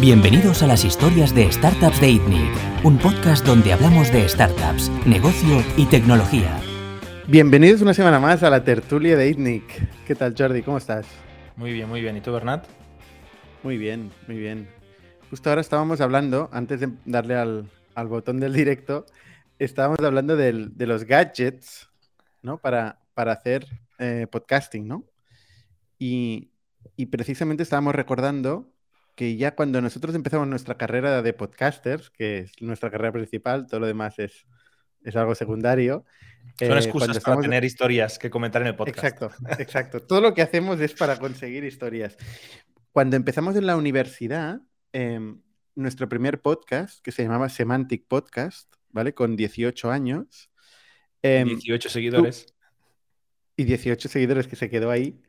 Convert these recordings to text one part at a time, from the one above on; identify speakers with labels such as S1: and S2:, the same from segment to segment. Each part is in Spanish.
S1: Bienvenidos a las historias de Startups de ITNIC, un podcast donde hablamos de startups, negocio y tecnología.
S2: Bienvenidos una semana más a la tertulia de ITNIC. ¿Qué tal, Jordi? ¿Cómo estás?
S3: Muy bien, muy bien. ¿Y tú, Bernat?
S2: Muy bien, muy bien. Justo ahora estábamos hablando, antes de darle al, botón del directo, estábamos hablando de los gadgets, ¿no? Para, para hacer eh, podcasting, ¿no? Y, y precisamente estábamos recordando que ya cuando nosotros empezamos nuestra carrera de podcasters, que es nuestra carrera principal, todo lo demás es, es algo secundario.
S3: Son eh, excusas para tener historias que comentar en el podcast.
S2: Exacto, exacto. Todo lo que hacemos es para conseguir historias. Cuando empezamos en la universidad, em, nuestro primer podcast, que se llamaba Semantic Podcast, ¿vale? Con 18 años.
S3: 18 em, seguidores.
S2: y 18 seguidores que se quedó ahí.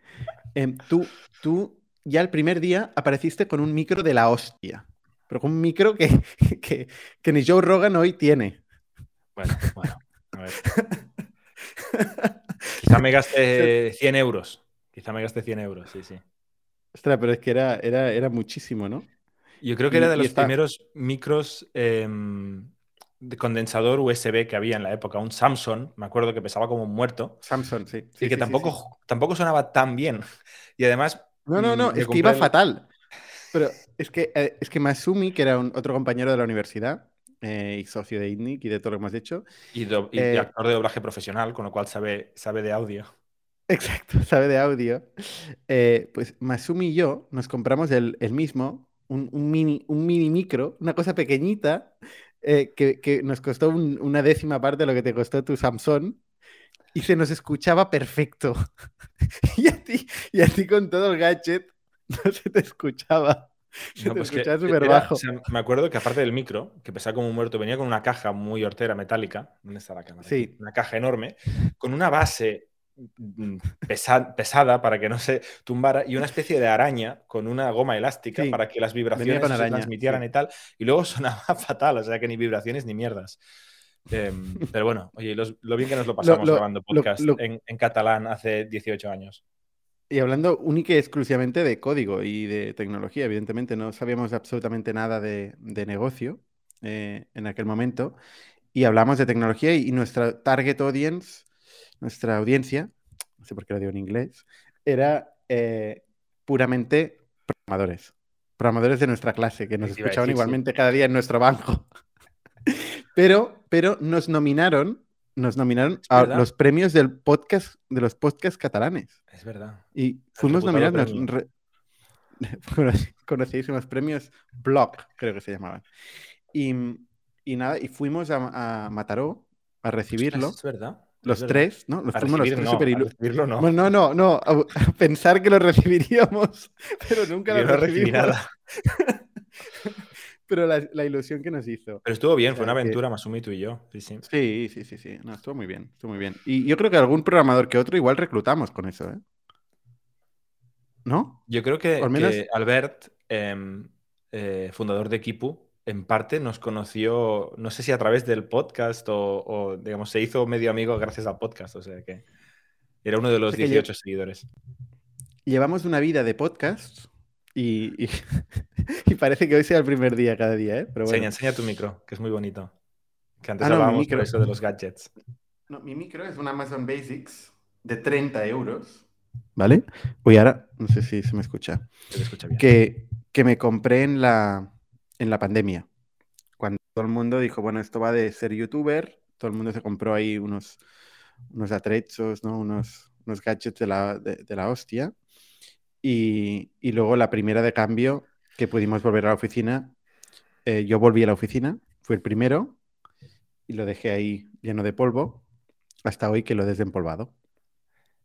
S2: Em, tú, tú ya el primer día apareciste con un micro de la hostia. Pero con un micro que, que, ni Joe Rogan hoy tiene.
S3: Bueno, bueno. A ver. Quizá me gaste 100 euros. Quizá me gaste 100 euros, sí, sí.
S2: Ostras, pero es que era, era, era muchísimo, ¿no?
S3: Yo creo que era de los primeros micros em, de condensador USB que había en la época. Un Samsung, me acuerdo que pesaba como un muerto.
S2: Samsung, sí.
S3: y que tampoco, tampoco sonaba tan bien. Y además
S2: no, no, no, es que iba fatal. Pero es que, eh, es que Masumi, que era un, otro compañero de la universidad eh, y socio de ITNIC y de todo lo que hemos hecho.
S3: Y, eh, actor de doblaje profesional, con lo cual sabe, sabe de audio.
S2: Exacto, sabe de audio. pues Masumi y yo nos compramos el, mismo, un, mini, un mini micro, una cosa pequeñita, que, nos costó una décima parte de lo que te costó tu Samsung y se nos escuchaba perfecto. y, a ti, y a ti con todo el gadget no se te escuchaba. Se te pues escuchaba súper bajo.
S3: me acuerdo que aparte del micro, que pesaba como un muerto, venía con una caja muy hortera metálica. ¿Dónde está la cámara?
S2: Sí.
S3: Una caja enorme, con una base mm, pesada para que no se tumbara y una especie de araña con una goma elástica para que las vibraciones se transmitieran y tal. Y luego sonaba fatal, o sea que ni vibraciones ni mierdas. Em, pero bueno, oye, lo bien que nos lo pasamos grabando podcast en, catalán hace 18 años.
S2: Y hablando única y exclusivamente de código y de tecnología, evidentemente no sabíamos absolutamente nada de, negocio eh, en aquel momento. Y hablamos de tecnología y, nuestra target audience, nuestra audiencia, no sé por qué lo digo en inglés, era eh, puramente programadores. Programadores de nuestra clase, que nos escuchaban igualmente cada día en nuestro banco. Pero, pero nos nominaron, nos nominaron a los premios del podcast, de los podcasts catalanes.
S3: Es verdad.
S2: Y fuimos nominados. Conocísimos premios Blog, creo que se llamaban. Y, nada, y fuimos a, Mataró a recibirlo.
S3: es verdad.
S2: Los tres, ¿no?
S3: Los fuimos los tres no, no.
S2: no, no, no. A, pensar que lo recibiríamos, pero nunca lo recibimos. nada. pero la, ilusión que nos hizo.
S3: Pero estuvo bien, fue una aventura más tú y yo. Sí, sí.
S2: Sí, sí, sí, sí. No, estuvo muy bien, estuvo muy bien. Y yo creo que algún programador que otro igual reclutamos con eso, ¿eh? ¿No?
S3: Yo creo que, Albert, em, eh, fundador de Kipu, en parte nos conoció, no sé si a través del podcast o, digamos, se hizo medio amigo gracias al podcast, o sea que era uno de los 18 seguidores.
S2: Llevamos una vida de podcast y, y, parece que hoy sea el primer día cada día, ¿eh?
S3: Pero bueno. enseña, tu micro, que es muy bonito. Que antes ah, hablábamos por eso de los gadgets.
S2: No, mi micro es un Amazon Basics de 30 euros. ¿Vale? Voy ahora, no sé si se me escucha.
S3: Se escucha bien.
S2: Que, que me compré en la, en la pandemia. Cuando todo el mundo dijo, bueno, esto va de ser youtuber, todo el mundo se compró ahí unos, unos atrechos, ¿no? Unos, unos gadgets de la, de la hostia. Y, luego la primera de cambio que pudimos volver a la oficina, eh, yo volví a la oficina, fue el primero y lo dejé ahí lleno de polvo hasta hoy que lo he desempolvado.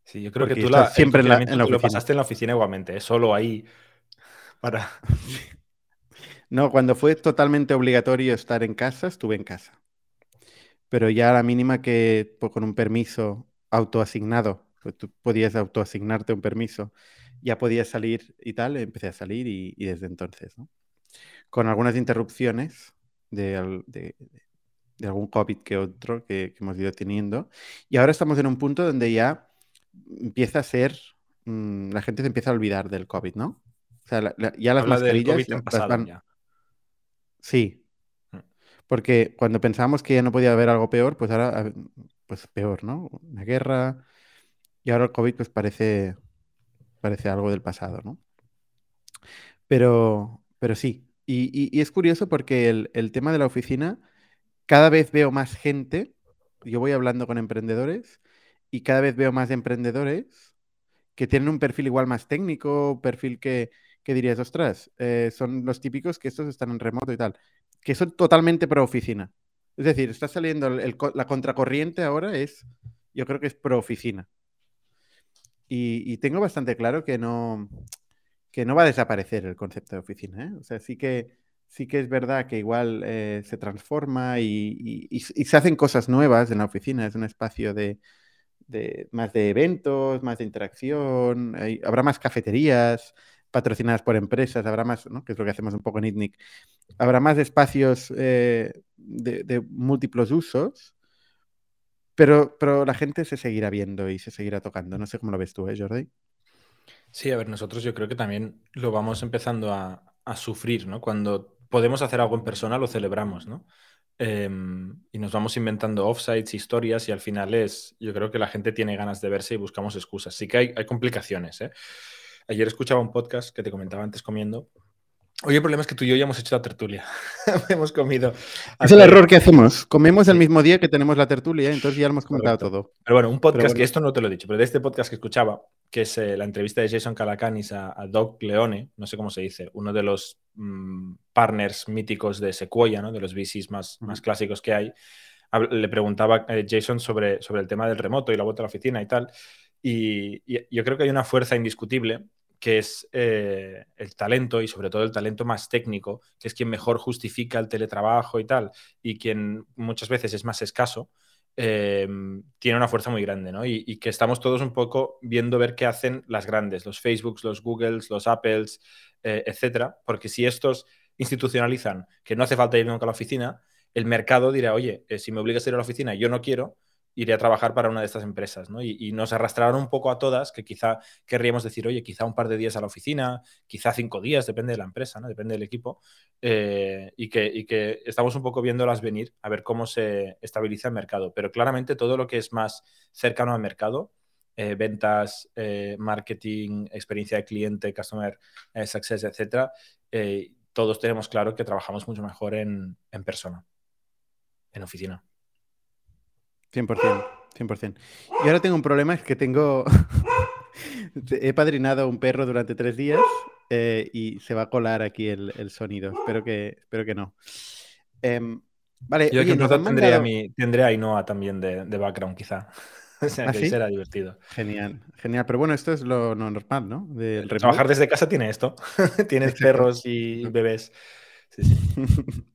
S3: Sí, yo creo que tú la, siempre en la, lo pasaste en la oficina igualmente, ¿eh? solo ahí para...
S2: No, cuando fue totalmente obligatorio estar en casa, estuve en casa. Pero ya a la mínima que pues, con un permiso autoasignado, pues tú podías autoasignarte un permiso ya podía salir y tal, empecé a salir y, desde entonces, ¿no? Con algunas interrupciones de, algún COVID que otro que, hemos ido teniendo. Y ahora estamos en un punto donde ya empieza a ser, mm, la gente se empieza a olvidar del COVID, ¿no? O sea, ya las mascarillas Sí. Mm. Porque cuando pensábamos que ya no podía haber algo peor, pues ahora, pues peor, ¿no? Una guerra. Y ahora el COVID, pues parece, parece algo del pasado, ¿no? Pero, pero sí. Y, es curioso porque el, tema de la oficina, cada vez veo más gente. Yo voy hablando con emprendedores y cada vez veo más emprendedores que tienen un perfil igual más técnico, perfil que, que dirías, ostras, eh, son los típicos que estos están en remoto y tal, que son totalmente pro oficina. Es decir, está saliendo la contracorriente ahora es, yo creo que es pro oficina. Y, tengo bastante claro que no, que no va a desaparecer el concepto de oficina. ¿eh? O sea, sí que, sí que es verdad que igual eh, se transforma y, y, se hacen cosas nuevas en la oficina. Es un espacio de, más de eventos, más de interacción, habrá más cafeterías patrocinadas por empresas, habrá más, ¿no? que es lo que hacemos un poco en ITNIC, habrá más espacios eh, de, múltiples usos, pero, pero la gente se seguirá viendo y se seguirá tocando. No sé cómo lo ves tú, ¿eh, Jordi?
S3: Sí, a ver, nosotros yo creo que también lo vamos empezando a, a sufrir, ¿no? Cuando podemos hacer algo en persona, lo celebramos, ¿no? Em, y nos vamos inventando offsites, historias y al final es, yo creo que la gente tiene ganas de verse y buscamos excusas. Sí que hay, hay complicaciones. ¿eh? Ayer escuchaba un podcast que te comentaba antes comiendo Oye, el problema es que tú y yo ya hemos hecho la tertulia. hemos comido.
S2: Es el error que hacemos. Comemos el mismo día que tenemos la tertulia, entonces ya hemos comentado todo.
S3: Pero bueno, un podcast, que esto no te lo he dicho, pero de este podcast que escuchaba, que es eh, la entrevista de Jason Calacanis a, Doc Leone, no sé cómo se dice, uno de los mm, partners míticos de Sequoia, ¿no? de los VCs más, más clásicos que hay, le preguntaba eh, Jason sobre, sobre el tema del remoto y la vuelta a la oficina y tal. y yo creo que hay una fuerza indiscutible que es eh, el talento y sobre todo el talento más técnico, que es quien mejor justifica el teletrabajo y tal, y quien muchas veces es más escaso, em, tiene una fuerza muy grande, ¿no? Y, que estamos todos un poco viendo ver qué hacen las grandes, los Facebooks, los Googles, los Apples, eh, etcétera, porque si estos institucionalizan que no hace falta ir nunca a la oficina, el mercado dirá, oye, eh, si me obligas a ir a la oficina yo no quiero, iré a trabajar para una de estas empresas, ¿no? Y, nos arrastraron un poco a todas, que quizá querríamos decir, oye, quizá un par de días a la oficina, quizá cinco días, depende de la empresa, ¿no? Depende del equipo, eh, y, que, estamos un poco viéndolas venir a ver cómo se estabiliza el mercado. Pero claramente todo lo que es más cercano al mercado, eh, ventas, eh, marketing, experiencia de cliente, customer success, etcétera, todos tenemos claro que trabajamos mucho mejor en persona, en oficina.
S2: 100%, 100%. Y ahora tengo un problema, es que tengo... He padrinado un perro durante tres días eh, y se va a colar aquí el, sonido. Espero que, espero que no. Em, vale,
S3: Yo oye, que tendré, a mi, tendré a Inoa también de, background, quizá. O sea, ¿Ah, que será divertido.
S2: Genial, genial. Pero bueno, esto es lo normal, ¿no?
S3: Trabajar desde casa tiene esto. Tienes perros y bebés. Sí, sí.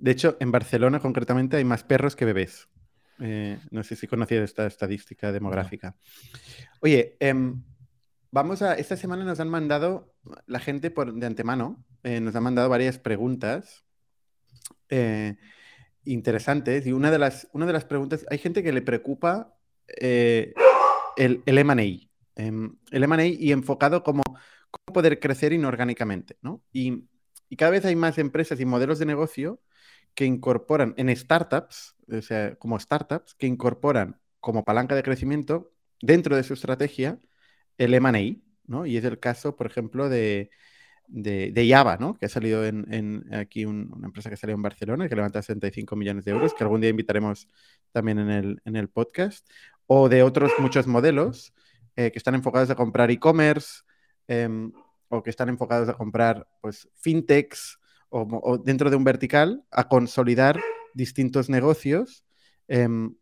S2: De hecho, en Barcelona concretamente hay más perros que bebés. Eh, no sé si conocías esta estadística demográfica. Oye, em, vamos a. Esta semana nos han mandado, la gente por, de antemano, eh, nos ha mandado varias preguntas eh, interesantes. Y una de, las, una de las preguntas, hay gente que le preocupa el, el MA. Em, el MA y enfocado como cómo poder crecer inorgánicamente, ¿no? Y, y cada vez hay más empresas y modelos de negocio que incorporan en startups, o sea, como startups, que incorporan como palanca de crecimiento dentro de su estrategia el M&A, ¿no? Y es el caso, por ejemplo, de, de, Java, ¿no? Que ha salido en, aquí una empresa que salió en Barcelona, que levanta 65 millones de euros, que algún día invitaremos también en el, en el podcast, o de otros muchos modelos eh, que están enfocados a comprar e-commerce, em, o que están enfocados a comprar, pues, fintechs, o, dentro de un vertical a consolidar distintos negocios em,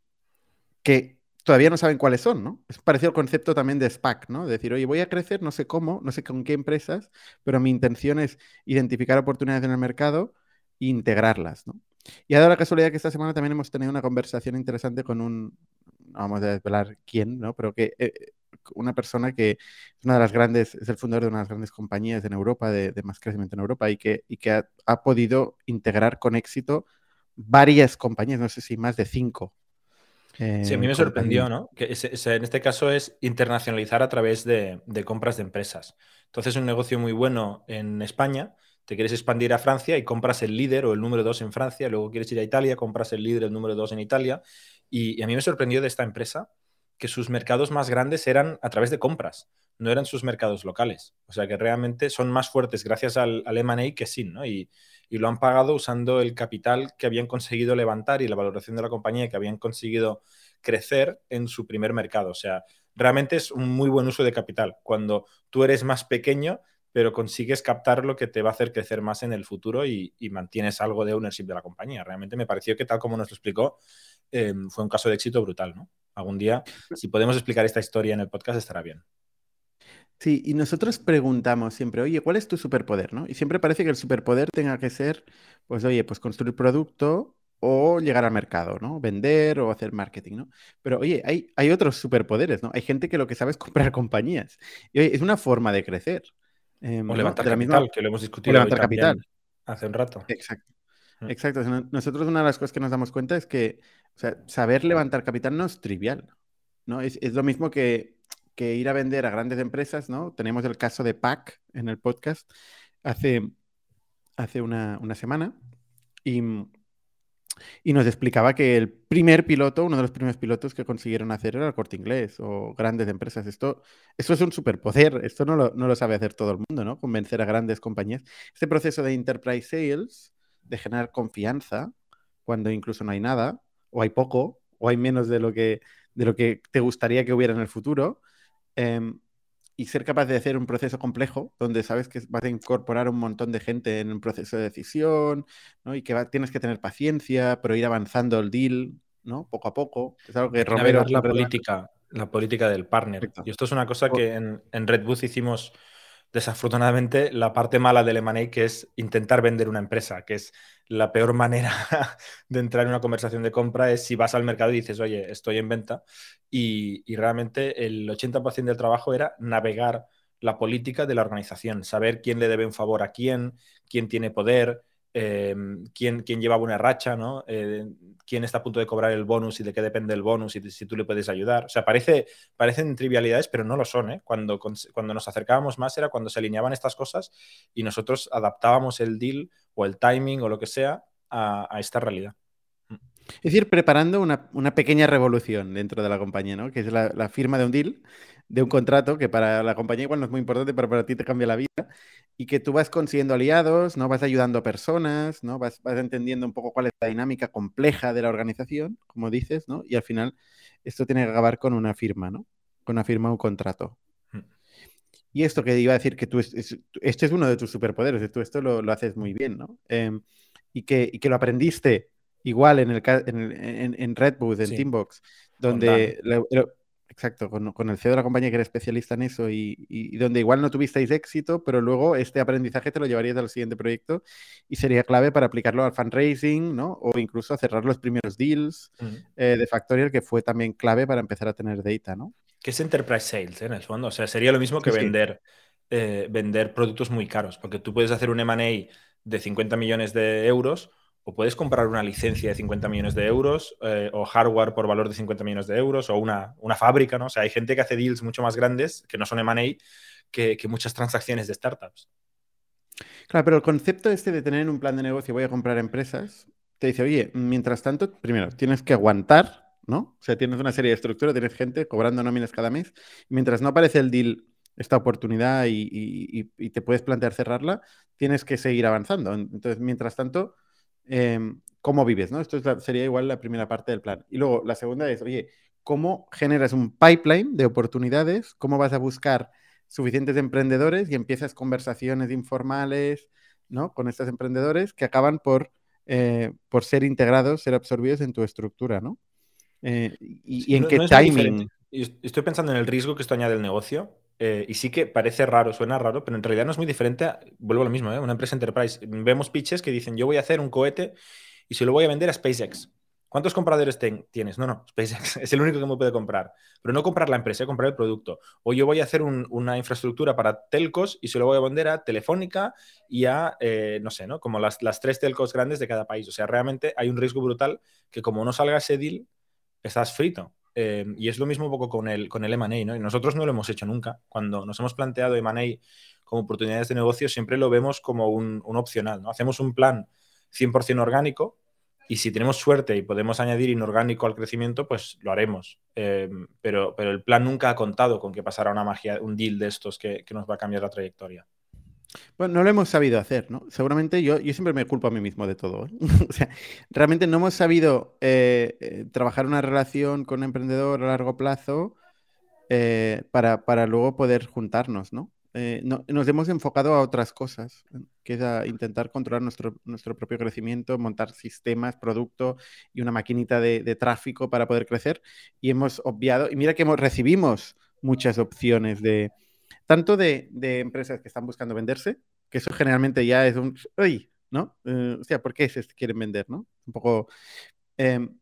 S2: que todavía no saben cuáles son, ¿no? Es parecido al concepto también de SPAC, ¿no? decir, oye, voy a crecer, no sé cómo, no sé con qué empresas, pero mi intención es identificar oportunidades en el mercado e integrarlas, ¿no? Y ha dado la casualidad que esta semana también hemos tenido una conversación interesante con un, vamos a desvelar quién, ¿no? Pero que eh, una persona que es una de las grandes, es el fundador de una de las grandes compañías en Europa, de, más crecimiento en Europa, y que, y que ha, podido integrar con éxito varias compañías, no sé si más de cinco.
S3: sí, a mí me eh, sorprendió, ¿no? Que en este caso es internacionalizar a través de, compras de empresas. Entonces, un negocio muy bueno en España te quieres expandir a Francia y compras el líder o el número dos en Francia, luego quieres ir a Italia, compras el líder, el número dos en Italia. Y, a mí me sorprendió de esta empresa que sus mercados más grandes eran a través de compras, no eran sus mercados locales. O sea que realmente son más fuertes gracias al, al M&A que sin, ¿no? Y, y lo han pagado usando el capital que habían conseguido levantar y la valoración de la compañía que habían conseguido crecer en su primer mercado. O sea, realmente es un muy buen uso de capital. Cuando tú eres más pequeño, pero consigues captar lo que te va a hacer crecer más en el futuro y, mantienes algo de ownership de la compañía. Realmente me pareció que tal como nos lo explicó, em, fue un caso de éxito brutal, ¿no? Algún día, si podemos explicar esta historia en el podcast, estará bien.
S2: Sí, y nosotros preguntamos siempre, oye, ¿cuál es tu superpoder? ¿no? Y siempre parece que el superpoder tenga que ser, pues, oye, pues construir producto o llegar al mercado, ¿no? Vender o hacer marketing, ¿no? Pero oye, hay, hay otros superpoderes, ¿no? Hay gente que lo que sabe es comprar compañías. Y oye, es una forma de crecer.
S3: Em, o levantar capital, que lo hemos discutido.
S2: levantar capital.
S3: Hace un rato.
S2: Exacto. Mm. Exacto. nosotros una de las cosas que nos damos cuenta es que saber levantar capital no es trivial. ¿no? Es, es lo mismo que, que, ir a vender a grandes empresas, ¿no? Tenemos el caso de PAC en el podcast hace, hace una, una semana. Y y nos explicaba que el primer piloto, uno de los primeros pilotos que consiguieron hacer era el corte inglés o grandes empresas. Esto, esto es un superpoder, esto no lo, no lo sabe hacer todo el mundo, ¿no? Convencer a grandes compañías. Este proceso de enterprise sales, de generar confianza, cuando incluso no hay nada, o hay poco, o hay menos de lo que, de lo que te gustaría que hubiera en el futuro, eh, y ser capaz de hacer un proceso complejo donde sabes que vas a incorporar un montón de gente en un proceso de decisión, ¿no? Y que tienes que tener paciencia, pero ir avanzando el deal, ¿no? Poco a poco.
S3: Es algo que Romero... La política, la política del partner. Y esto es una cosa que en, en Red Bull hicimos desafortunadamente la parte mala del M&A que es intentar vender una empresa, que es la peor manera de entrar en una conversación de compra es si vas al mercado y dices, oye, estoy en venta y, y realmente el 80% del trabajo era navegar la política de la organización, saber quién le debe un favor a quién, quién tiene poder, Em, quién, quién, lleva una racha, ¿no? Eh, quién está a punto de cobrar el bonus y de qué depende el bonus y si tú le puedes ayudar. O sea, parece, parecen trivialidades, pero no lo son. ¿eh? Cuando, cuando nos acercábamos más era cuando se alineaban estas cosas y nosotros adaptábamos el deal o el timing o lo que sea a, esta realidad.
S2: Es decir, preparando una, una, pequeña revolución dentro de la compañía, ¿no? Que es la, la firma de un deal de un contrato que para la compañía igual no es muy importante, pero para ti te cambia la vida y que tú vas consiguiendo aliados, ¿no? Vas ayudando a personas, ¿no? Vas, vas entendiendo un poco cuál es la dinámica compleja de la organización, como dices, ¿no? Y al final esto tiene que acabar con una firma, ¿no? Con una firma o un contrato. Mm. Y esto que iba a decir que tú, este es uno de tus superpoderes, tú esto lo, lo haces muy bien, ¿no? Em, y, que, y, que, lo aprendiste igual en, el, en, en, Red en Teambox, donde Exacto, con, el CEO de la compañía que era especialista en eso y, donde igual no tuvisteis éxito, pero luego este aprendizaje te lo llevarías al siguiente proyecto y sería clave para aplicarlo al fundraising, ¿no? O incluso a cerrar los primeros deals eh, de Factorial, que fue también clave para empezar a tener data, ¿no?
S3: Que es enterprise sales, ¿eh? en el fondo. O sea, sería lo mismo que vender, eh, vender productos muy caros, porque tú puedes hacer un M&A de 50 millones de euros o puedes comprar una licencia de 50 millones de euros eh, o hardware por valor de 50 millones de euros o una, una, fábrica, ¿no? O sea, hay gente que hace deals mucho más grandes que no son M&A que, que, muchas transacciones de startups.
S2: Claro, pero el concepto este de tener un plan de negocio, voy a comprar empresas, te dice, oye, mientras tanto, primero, tienes que aguantar, ¿no? O sea, tienes una serie de estructuras, tienes gente cobrando nóminas cada mes, mientras no aparece el deal, esta oportunidad y, y te puedes plantear cerrarla, tienes que seguir avanzando. Entonces, mientras tanto, Em, cómo vives, ¿no? Esto sería igual la primera parte del plan. Y luego la segunda es, oye, ¿cómo generas un pipeline de oportunidades? ¿Cómo vas a buscar suficientes emprendedores y empiezas conversaciones informales, ¿no? Con estos emprendedores que acaban por, eh, por ser integrados, ser absorbidos en tu estructura, ¿no? Eh, y, en qué timing.
S3: Estoy pensando en el riesgo que esto añade el negocio eh, y sí que parece raro, suena raro, pero en realidad no es muy diferente. vuelvo a lo mismo, ¿eh? una empresa enterprise. Vemos pitches que dicen: Yo voy a hacer un cohete y se lo voy a vender a SpaceX. ¿Cuántos compradores tienes? No, no, SpaceX es el único que me puede comprar. Pero no comprar la empresa, comprar el producto. O yo voy a hacer una infraestructura para telcos y se lo voy a vender a Telefónica y a, eh, no sé, ¿no? Como las, las tres telcos grandes de cada país. O sea, realmente hay un riesgo brutal que como no salga ese deal, estás frito. Em, y es lo mismo un poco con el, con el M&A, ¿no? Y nosotros no lo hemos hecho nunca. Cuando nos hemos planteado M&A como oportunidades de negocio, siempre lo vemos como un, opcional, ¿no? Hacemos un plan 100% orgánico y si tenemos suerte y podemos añadir inorgánico al crecimiento, pues lo haremos. Em, pero, pero el plan nunca ha contado con que pasara una magia, un deal de estos que, nos va a cambiar la trayectoria.
S2: Bueno, no lo hemos sabido hacer, ¿no? Seguramente yo, yo siempre me culpo a mí mismo de todo. ¿eh? o sea, realmente no hemos sabido eh, eh, trabajar una relación con un emprendedor a largo plazo para, para, luego poder juntarnos, ¿no? Eh, nos hemos enfocado a otras cosas, que es a intentar controlar nuestro, nuestro propio crecimiento, montar sistemas, producto y una maquinita de, tráfico para poder crecer. Y hemos obviado, y mira que recibimos muchas opciones de, tanto de, empresas que están buscando venderse, que eso generalmente ya es un, uy, ¿no? Eh, o sea, ¿por qué se quieren vender, no? Un poco... Em,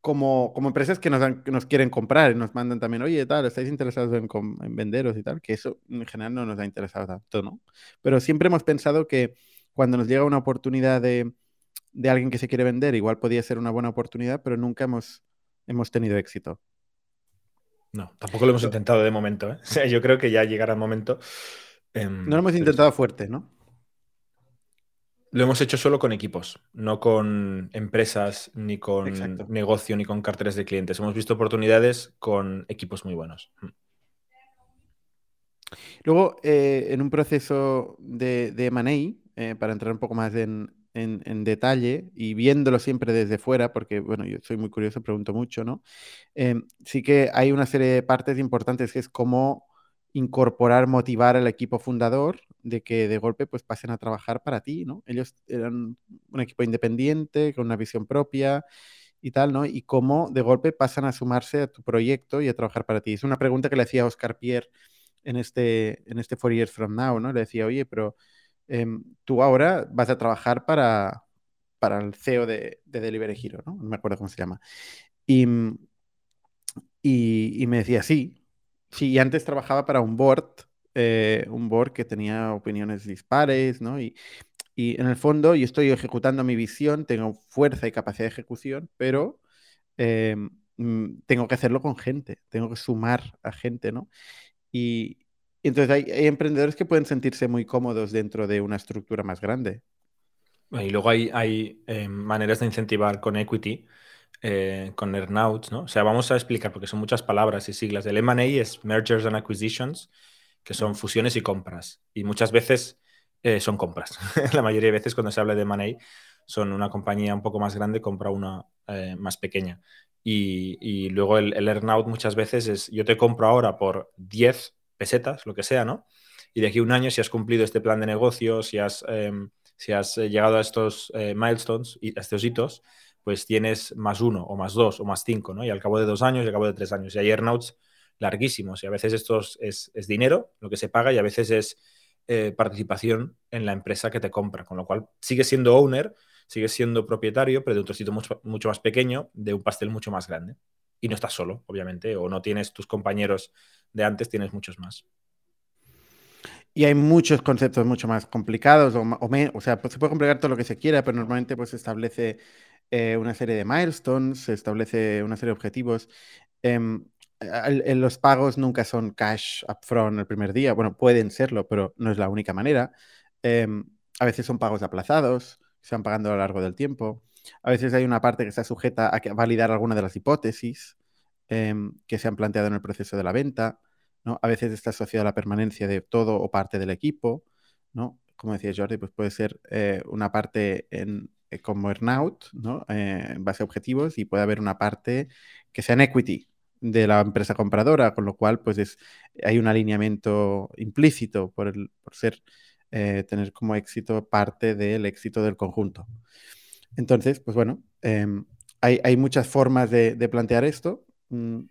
S2: como, empresas que nos, quieren comprar y nos mandan también, oye, tal, estáis interesados en, en, venderos y tal, que eso en general no nos ha interesado tanto, ¿no? Pero siempre hemos pensado que cuando nos llega una oportunidad de, de alguien que se quiere vender, igual podía ser una buena oportunidad, pero nunca hemos, hemos tenido éxito.
S3: No, tampoco lo hemos intentado de momento. ¿eh? O sea, yo creo que ya llegará el momento.
S2: Em, no lo hemos intentado fuerte, ¿no?
S3: Lo hemos hecho solo con equipos, no con empresas, ni con negocio, ni con carteles de clientes. Hemos visto oportunidades con equipos muy buenos. Mm.
S2: Luego, eh, en un proceso de, de M&A, eh, para entrar un poco más en, detalle y viéndolo siempre desde fuera, porque, bueno, yo soy muy curioso, pregunto mucho, ¿no? Eh, sí que hay una serie de partes importantes que es cómo incorporar, motivar al equipo fundador de que de golpe pues pasen a trabajar para ti, ¿no? Ellos eran un equipo independiente, con una visión propia y tal, ¿no? Y cómo de golpe pasan a sumarse a tu proyecto y a trabajar para ti. Es una pregunta que le hacía Oscar Pierre en este, en este Four Years From Now, ¿no? Le decía, oye, pero em, tú ahora vas a trabajar para, para el CEO de, de Delivery Hero, ¿no? No me acuerdo cómo se llama. Y, y, y me decía, sí, Sí, antes trabajaba para un board, eh, un board que tenía opiniones dispares, ¿no? Y, y, en el fondo yo estoy ejecutando mi visión, tengo fuerza y capacidad de ejecución, pero eh, mm, tengo que hacerlo con gente, tengo que sumar a gente, ¿no? Y, entonces hay, emprendedores que pueden sentirse muy cómodos dentro de una estructura más grande.
S3: Y luego hay, hay eh, maneras de incentivar con equity eh, con earnouts, ¿no? O sea, vamos a explicar, porque son muchas palabras y siglas. El M&A es Mergers and Acquisitions, que son fusiones y compras. Y muchas veces eh, son compras. La mayoría de veces cuando se habla de M&A son una compañía un poco más grande compra una más pequeña. Y, luego el, el earnout muchas veces es yo te compro ahora por 10 pesetas, lo que sea, ¿no? Y de aquí a un año, si has cumplido este plan de negocio, si has, em, si has llegado a estos milestones y a estos hitos, pues tienes más uno o más dos o más cinco, ¿no? Y al cabo de dos años y al cabo de tres años. Y hay earnouts larguísimos y a veces esto es, dinero, lo que se paga, y a veces es eh, participación en la empresa que te compra, con lo cual sigues siendo owner, sigues siendo propietario, pero de un trocito mucho más pequeño, de un pastel mucho más grande. Y no estás solo, obviamente, o no tienes tus compañeros de antes, tienes muchos más.
S2: Y hay muchos conceptos mucho más complicados, o, o, sea, pues se puede complicar todo lo que se quiera, pero normalmente pues se establece eh, una serie de milestones, se establece una serie de objetivos. Em, los pagos nunca son cash upfront el primer día. Bueno, pueden serlo, pero no es la única manera. Em, a veces son pagos aplazados, se van pagando a lo largo del tiempo. A veces hay una parte que está sujeta a validar alguna de las hipótesis em, que se han planteado en el proceso de la venta. ¿no? A veces está asociado a la permanencia de todo o parte del equipo. ¿no? Como decía Jordi, pues puede ser eh, una parte en, eh, como earnout, ¿no? Eh, en base a objetivos y puede haber una parte que sea en equity de la empresa compradora, con lo cual pues es, hay un alineamiento implícito por, el, por ser, tener como éxito parte del éxito del conjunto. Entonces, pues bueno, em, hay, muchas formas de, plantear esto. Mm,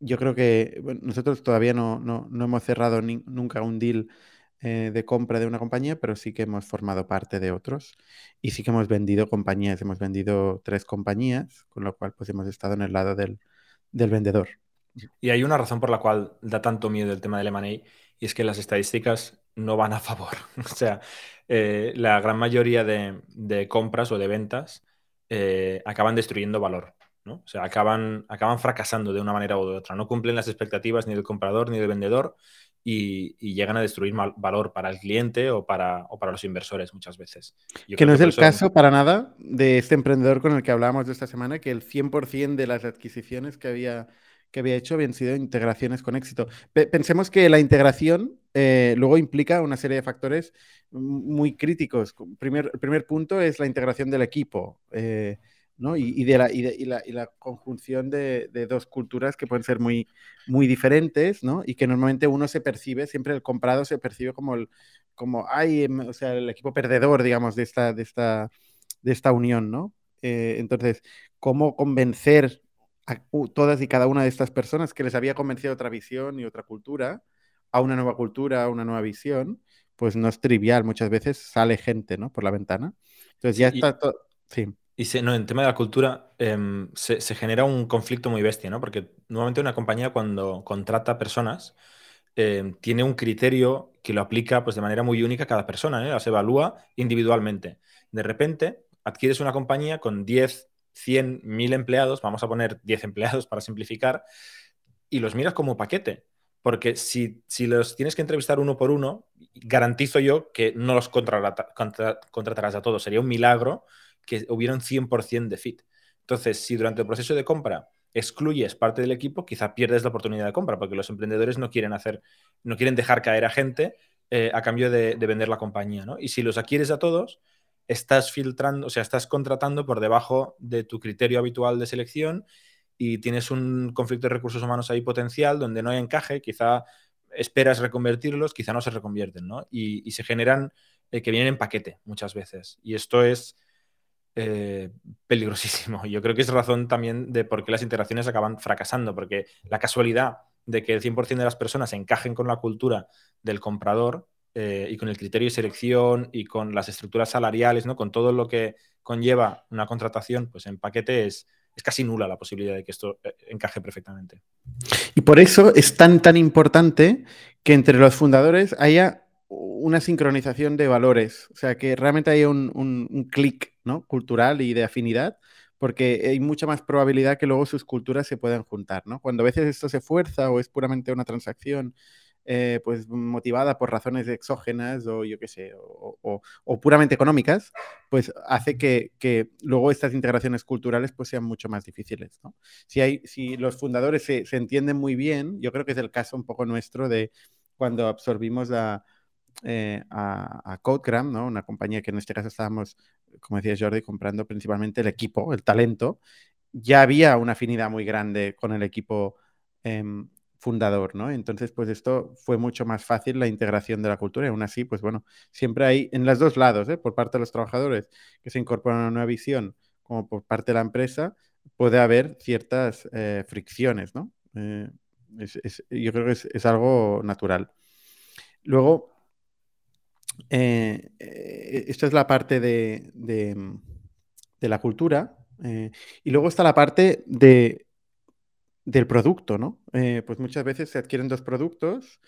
S2: yo creo que nosotros todavía no, no, no hemos cerrado nunca un deal eh, de compra de una compañía, pero sí que hemos formado parte de otros y sí que hemos vendido compañías, hemos vendido tres compañías, con lo cual pues hemos estado en el lado del, vendedor.
S3: Y hay una razón por la cual da tanto miedo el tema del M&A y es que las estadísticas no van a favor. o sea, eh, la gran mayoría de, compras o de ventas eh, acaban destruyendo valor. ¿no? O sea, acaban, acaban fracasando de una manera u otra. No cumplen las expectativas ni del comprador ni del vendedor y, llegan a destruir valor para el cliente o para, o para los inversores muchas veces.
S2: que no es el caso para nada de este emprendedor con el que hablábamos de esta semana, que el 100% de las adquisiciones que había, que había hecho habían sido integraciones con éxito. pensemos que la integración eh, luego implica una serie de factores muy críticos. Primer, el primer punto es la integración del equipo. Eh, y, de la, y, la, conjunción de, dos culturas que pueden ser muy, muy diferentes, ¿no? Y que normalmente uno se percibe, siempre el comprado se percibe como el, como, ay, em, o sea, el equipo perdedor, digamos, de esta, de esta, de esta unión, ¿no? Eh, entonces, ¿cómo convencer a todas y cada una de estas personas que les había convencido otra visión y otra cultura a una nueva cultura, a una nueva visión? Pues no es trivial, muchas veces sale gente, ¿no? Por la ventana. Entonces ya está todo... Sí.
S3: Y no, en tema de la cultura em, se, genera un conflicto muy bestia, ¿no? Porque nuevamente una compañía cuando contrata personas em, tiene un criterio que lo aplica pues, de manera muy única a cada persona, ¿eh? las evalúa individualmente. De repente adquieres una compañía con 10, 100, 1000 empleados, vamos a poner 10 empleados para simplificar, y los miras como paquete. Porque si, si los tienes que entrevistar uno por uno, garantizo yo que no los contratarás a todos. Sería un milagro que hubiera un 100% de fit. Entonces, si durante el proceso de compra excluyes parte del equipo, quizá pierdes la oportunidad de compra, porque los emprendedores no quieren hacer, no quieren dejar caer a gente eh, a cambio de, vender la compañía, ¿no? Y si los adquieres a todos, estás filtrando, o sea, estás contratando por debajo de tu criterio habitual de selección y tienes un conflicto de recursos humanos ahí potencial donde no hay encaje, quizá esperas reconvertirlos, quizá no se reconvierten, ¿no? Y, se generan eh, que vienen en paquete muchas veces. Y esto es eh, peligrosísimo. Yo creo que es razón también de por qué las integraciones acaban fracasando, porque la casualidad de que el 100% de las personas encajen con la cultura del comprador eh, y con el criterio de selección y con las estructuras salariales, ¿no? con todo lo que conlleva una contratación, pues en paquete es, es casi nula la posibilidad de que esto eh, encaje perfectamente.
S2: Y por eso es tan, tan importante que entre los fundadores haya una sincronización de valores, o sea, que realmente haya un, un, clic ¿no? cultural y de afinidad, porque hay mucha más probabilidad que luego sus culturas se puedan juntar, ¿no? Cuando a veces esto se fuerza o es puramente una transacción eh, pues motivada por razones exógenas o yo qué sé, o, puramente económicas, pues hace que, que, luego estas integraciones culturales pues sean mucho más difíciles. ¿no? Si, hay, si los fundadores se, se, entienden muy bien, yo creo que es el caso un poco nuestro de cuando absorbimos la, eh, a, Codegram, ¿no? una compañía que en este caso estábamos, como decía Jordi, comprando principalmente el equipo, el talento, ya había una afinidad muy grande con el equipo em, fundador, ¿no? Entonces, pues esto fue mucho más fácil la integración de la cultura y aún así, pues bueno, siempre hay en los dos lados, ¿eh? por parte de los trabajadores que se incorporan a una nueva visión, como por parte de la empresa, puede haber ciertas eh, fricciones, ¿no? yo creo que es, es algo natural. Luego, eh, eh, esta es la parte de, la cultura. Eh, y luego está la parte de, del producto, ¿no? pues muchas veces se adquieren dos productos,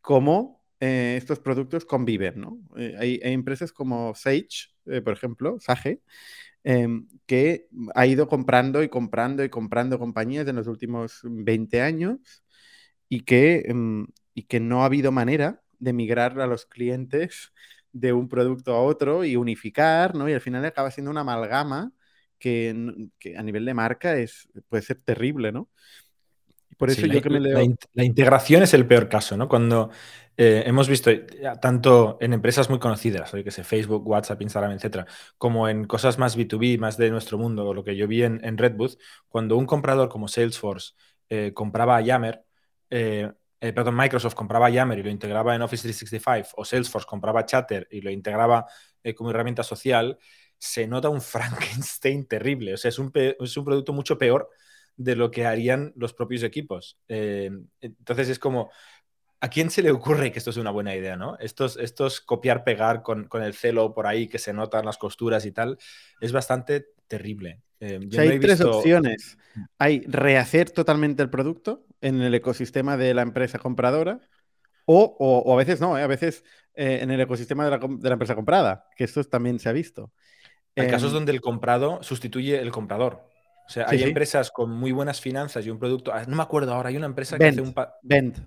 S2: cómo estos productos conviven, ¿no? Hay, empresas como Sage, por ejemplo, Sage, em, que ha ido comprando y comprando y comprando compañías en los últimos 20 años y que, em, y que no ha habido manera de migrar a los clientes de un producto a otro y unificar, ¿no? Y al final acaba siendo una amalgama que, a nivel de marca es, puede ser terrible, ¿no?
S3: por eso yo que me leo... La, integración es el peor caso, ¿no? Cuando eh, hemos visto tanto en empresas muy conocidas, que sé, Facebook, WhatsApp, Instagram, etcétera, como en cosas más B2B, más de nuestro mundo, lo que yo vi en, en Redwood, cuando un comprador como Salesforce eh, compraba a Yammer, eh, eh, perdón, Microsoft compraba Yammer y lo integraba en Office 365 o Salesforce compraba Chatter y lo integraba eh, como herramienta social, se nota un Frankenstein terrible. O sea, es un, es un producto mucho peor de lo que harían los propios equipos. Eh, entonces es como, ¿a quién se le ocurre que esto es una buena idea, no? Estos, estos copiar, pegar con, con el celo por ahí que se notan las costuras y tal, es bastante terrible.
S2: hay tres opciones. Hay rehacer totalmente el producto, en el ecosistema de la empresa compradora o, a veces no, ¿eh? a veces eh, en el ecosistema de la, empresa comprada, que esto también se ha visto.
S3: Hay casos em, donde el comprado sustituye el comprador. O sea, hay empresas con muy buenas finanzas y un producto. Ah, no me acuerdo ahora, hay una empresa que hace un.
S2: Vend.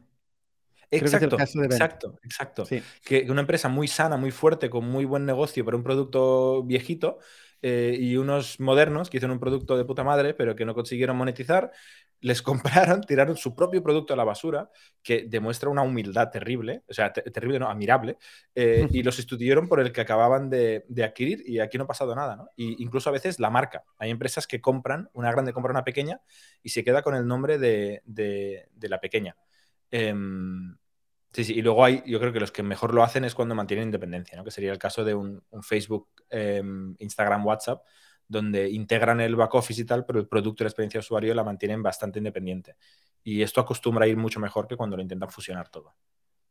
S3: Exacto, exacto, exacto. Que una empresa muy sana, muy fuerte, con muy buen negocio, pero un producto viejito, eh, y unos modernos que hicieron un producto de puta madre, pero que no consiguieron monetizar, les compraron, tiraron su propio producto a la basura, que demuestra una humildad terrible, o sea, terrible, no, admirable, eh, y los sustituyeron por el que acababan de, adquirir y aquí no ha pasado nada, ¿no? Y incluso a veces la marca. Hay empresas que compran, una grande compra una pequeña y se queda con el nombre de, de la pequeña. Em, Sí, sí, y luego hay, yo creo que los que mejor lo hacen es cuando mantienen independencia, ¿no? Que sería el caso de un, Facebook, em, Instagram, WhatsApp, donde integran el back office y tal, pero el producto y la experiencia de usuario la mantienen bastante independiente. Y esto acostumbra a ir mucho mejor que cuando lo intentan fusionar todo.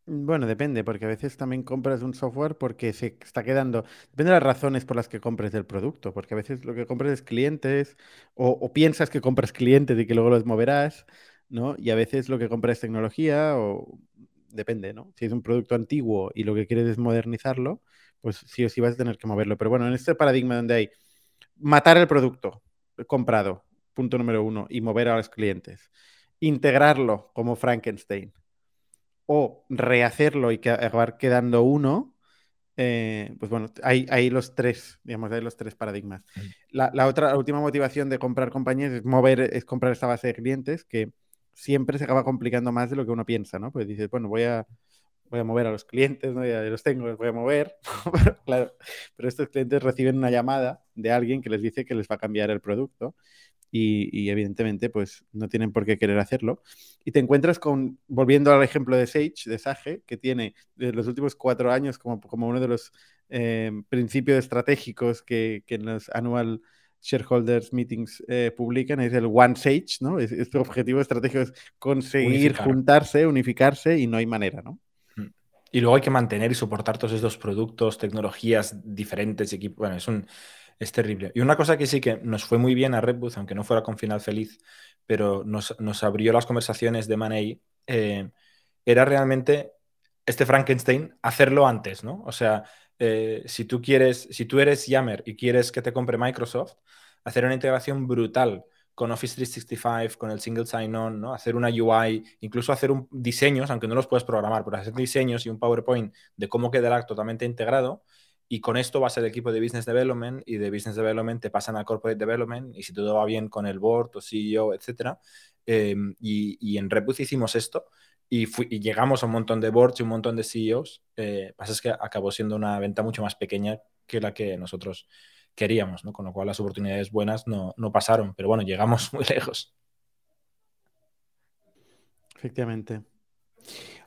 S2: Bueno, depende, porque a veces también compras un software porque se está quedando. Depende de las razones por las que compres el producto, porque a veces lo que compras es clientes o, o piensas que compras clientes y que luego los moverás, ¿no? Y a veces lo que compras es tecnología o depende, ¿no? Si es un producto antiguo y lo que quieres es modernizarlo, pues sí o sí vas a tener que moverlo. Pero bueno, en este paradigma donde hay matar el producto comprado, punto número uno, y mover a los clientes, integrarlo como Frankenstein, o rehacerlo y acabar quedando uno, eh, pues bueno, hay, hay, los tres, digamos, hay los tres paradigmas. La, la, otra, la última motivación de comprar compañías es mover, es comprar esta base de clientes que siempre se acaba complicando más de lo que uno piensa, ¿no? Pues dices, bueno, voy a, voy a mover a los clientes, ¿no? Ya los tengo, los voy a mover. pero, claro, pero estos clientes reciben una llamada de alguien que les dice que les va a cambiar el producto y, evidentemente pues no tienen por qué querer hacerlo. Y te encuentras con, volviendo al ejemplo de Sage, de Sage, que tiene de los últimos cuatro años como, como uno de los eh, principios estratégicos que, que en los annual shareholders meetings eh, publican es el One Sage, ¿no? Es, este objetivo estratégico es conseguir juntarse, unificarse y no hay manera, ¿no?
S3: Y luego hay que mantener y soportar todos estos productos, tecnologías diferentes, equipos. Bueno, es un es terrible. Y una cosa que sí que nos fue muy bien a Redbooth, aunque no fuera con final feliz, pero nos, abrió las conversaciones de Money, eh, era realmente este Frankenstein hacerlo antes, ¿no? O sea, eh, si tú quieres, si tú eres Yammer y quieres que te compre Microsoft, hacer una integración brutal con Office 365, con el single sign-on, ¿no? hacer una UI, incluso hacer un, diseños, aunque no los puedes programar, pero hacer diseños y un PowerPoint de cómo quedará totalmente integrado. Y con esto vas al equipo de Business Development y de Business Development te pasan a Corporate Development y si todo va bien con el board o CEO, etc. Y, y, en Repus hicimos esto y, llegamos a un montón de boards y un montón de CEOs. Eh, pasa es que acabó siendo una venta mucho más pequeña que la que nosotros queríamos, ¿no? Con lo cual las oportunidades buenas no, pasaron, pero bueno, llegamos muy lejos.
S2: Efectivamente.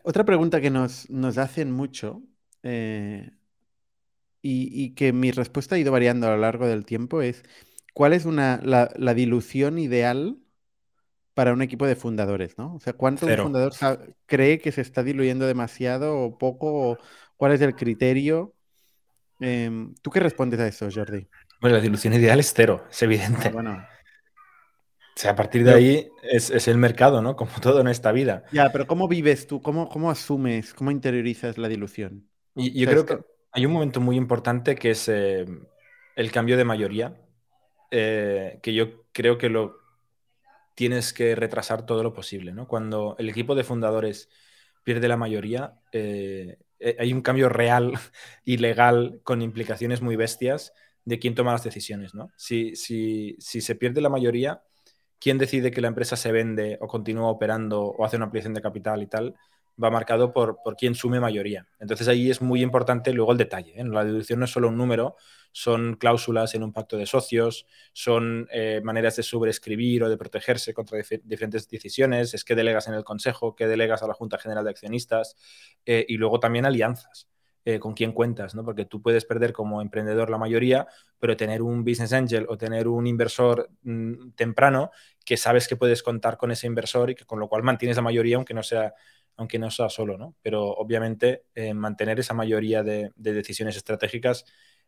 S2: Otra pregunta que nos, hacen mucho eh, y, que mi respuesta ha ido variando a lo largo del tiempo es, ¿cuál es una, la dilución ideal para un equipo de fundadores, ¿no? O sea, ¿cuánto un fundador cree que se está diluyendo demasiado o poco? ¿Cuál es el criterio? Em, ¿Tú qué respondes a eso, Jordi?
S3: Bueno, la dilución ideal es cero, es evidente. Ah, bueno. O sea, a partir de ahí es, el mercado, ¿no? Como todo en esta vida.
S2: Ya, pero ¿cómo vives tú? ¿Cómo, cómo asumes? ¿Cómo interiorizas la dilución?
S3: Y, yo creo que hay un momento muy importante que es eh, el cambio de mayoría, eh, que yo creo que lo tienes que retrasar todo lo posible. ¿no? Cuando el equipo de fundadores pierde la mayoría, eh, hay un cambio real y legal con implicaciones muy bestias de quién toma las decisiones. ¿no? Si, si, si se pierde la mayoría, quién decide que la empresa se vende o continúa operando o hace una ampliación de capital y tal, va marcado por, por quién sume mayoría. Entonces ahí es muy importante luego el detalle. ¿eh? La deducción no es solo un número, son cláusulas en un pacto de socios, son eh, maneras de sobreescribir o de protegerse contra diferentes decisiones, es que delegas en el consejo, que delegas a la Junta General de Accionistas eh, y luego también alianzas. con quién cuentas, ¿no? Porque tú puedes perder como emprendedor la mayoría, pero tener un business angel o tener un inversor mm, temprano que sabes que puedes contar con ese inversor y que con lo cual mantienes la mayoría aunque no sea aunque no sea solo, ¿no? Pero obviamente eh, mantener esa mayoría de, decisiones estratégicas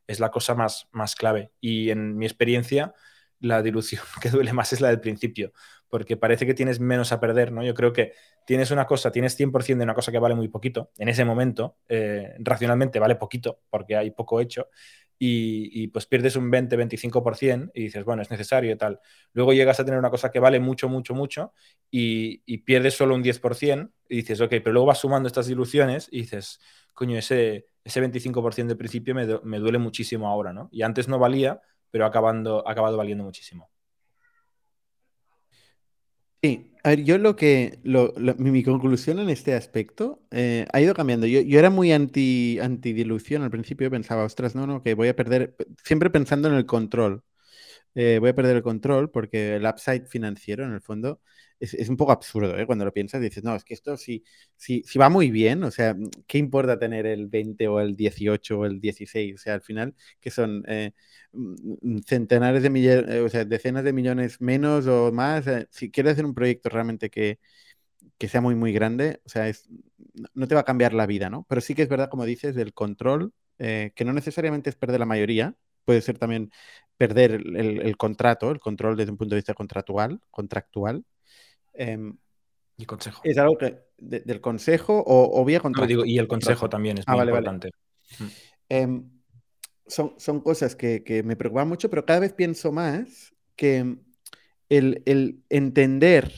S3: es la cosa más, más clave. Y en mi experiencia, la dilución que duele más es la del principio, porque parece que tienes menos a perder, ¿no? Yo creo que tienes una cosa, tienes 100% de una cosa que vale muy poquito, en ese momento, eh, racionalmente vale poquito, porque hay poco hecho, y, pues pierdes un 20-25% y dices, bueno, es necesario y tal. Luego llegas a tener una cosa que vale mucho, mucho, mucho y, pierdes solo un 10% y dices, ok, pero luego vas sumando estas diluciones y dices, coño, ese, ese 25% de principio me, me, duele muchísimo ahora, ¿no? Y antes no valía, pero ha acabando, acabado valiendo muchísimo.
S2: Sí, a ver, yo lo que, mi, conclusión en este aspecto eh, ha ido cambiando. Yo, yo era muy anti, anti-dilución al principio, pensaba, ostras, no, no, que voy a perder, siempre pensando en el control. Eh, voy a perder el control porque el upside financiero, en el fondo, es, un poco absurdo, ¿eh? Cuando lo piensas, dices, no, es que esto si, si, si, va muy bien, o sea, ¿qué importa tener el 20 o el 18 o el 16? O sea, al final, que son eh, mm, centenares de millones, eh, o sea, decenas de millones menos o más. si quieres hacer un proyecto realmente que, que sea muy, muy grande, o sea, es, no te va a cambiar la vida, ¿no? Pero sí que es verdad, como dices, del control, que no necesariamente es perder la mayoría, puede ser también perder el, el, contrato, el control desde un punto de vista contractual, contractual,
S3: Em, y consejo.
S2: Es algo que del consejo o, o vía
S3: digo, y el consejo también es ah, muy importante. Mm.
S2: Em, son, son cosas que, me preocupan mucho, pero cada vez pienso más que el, entender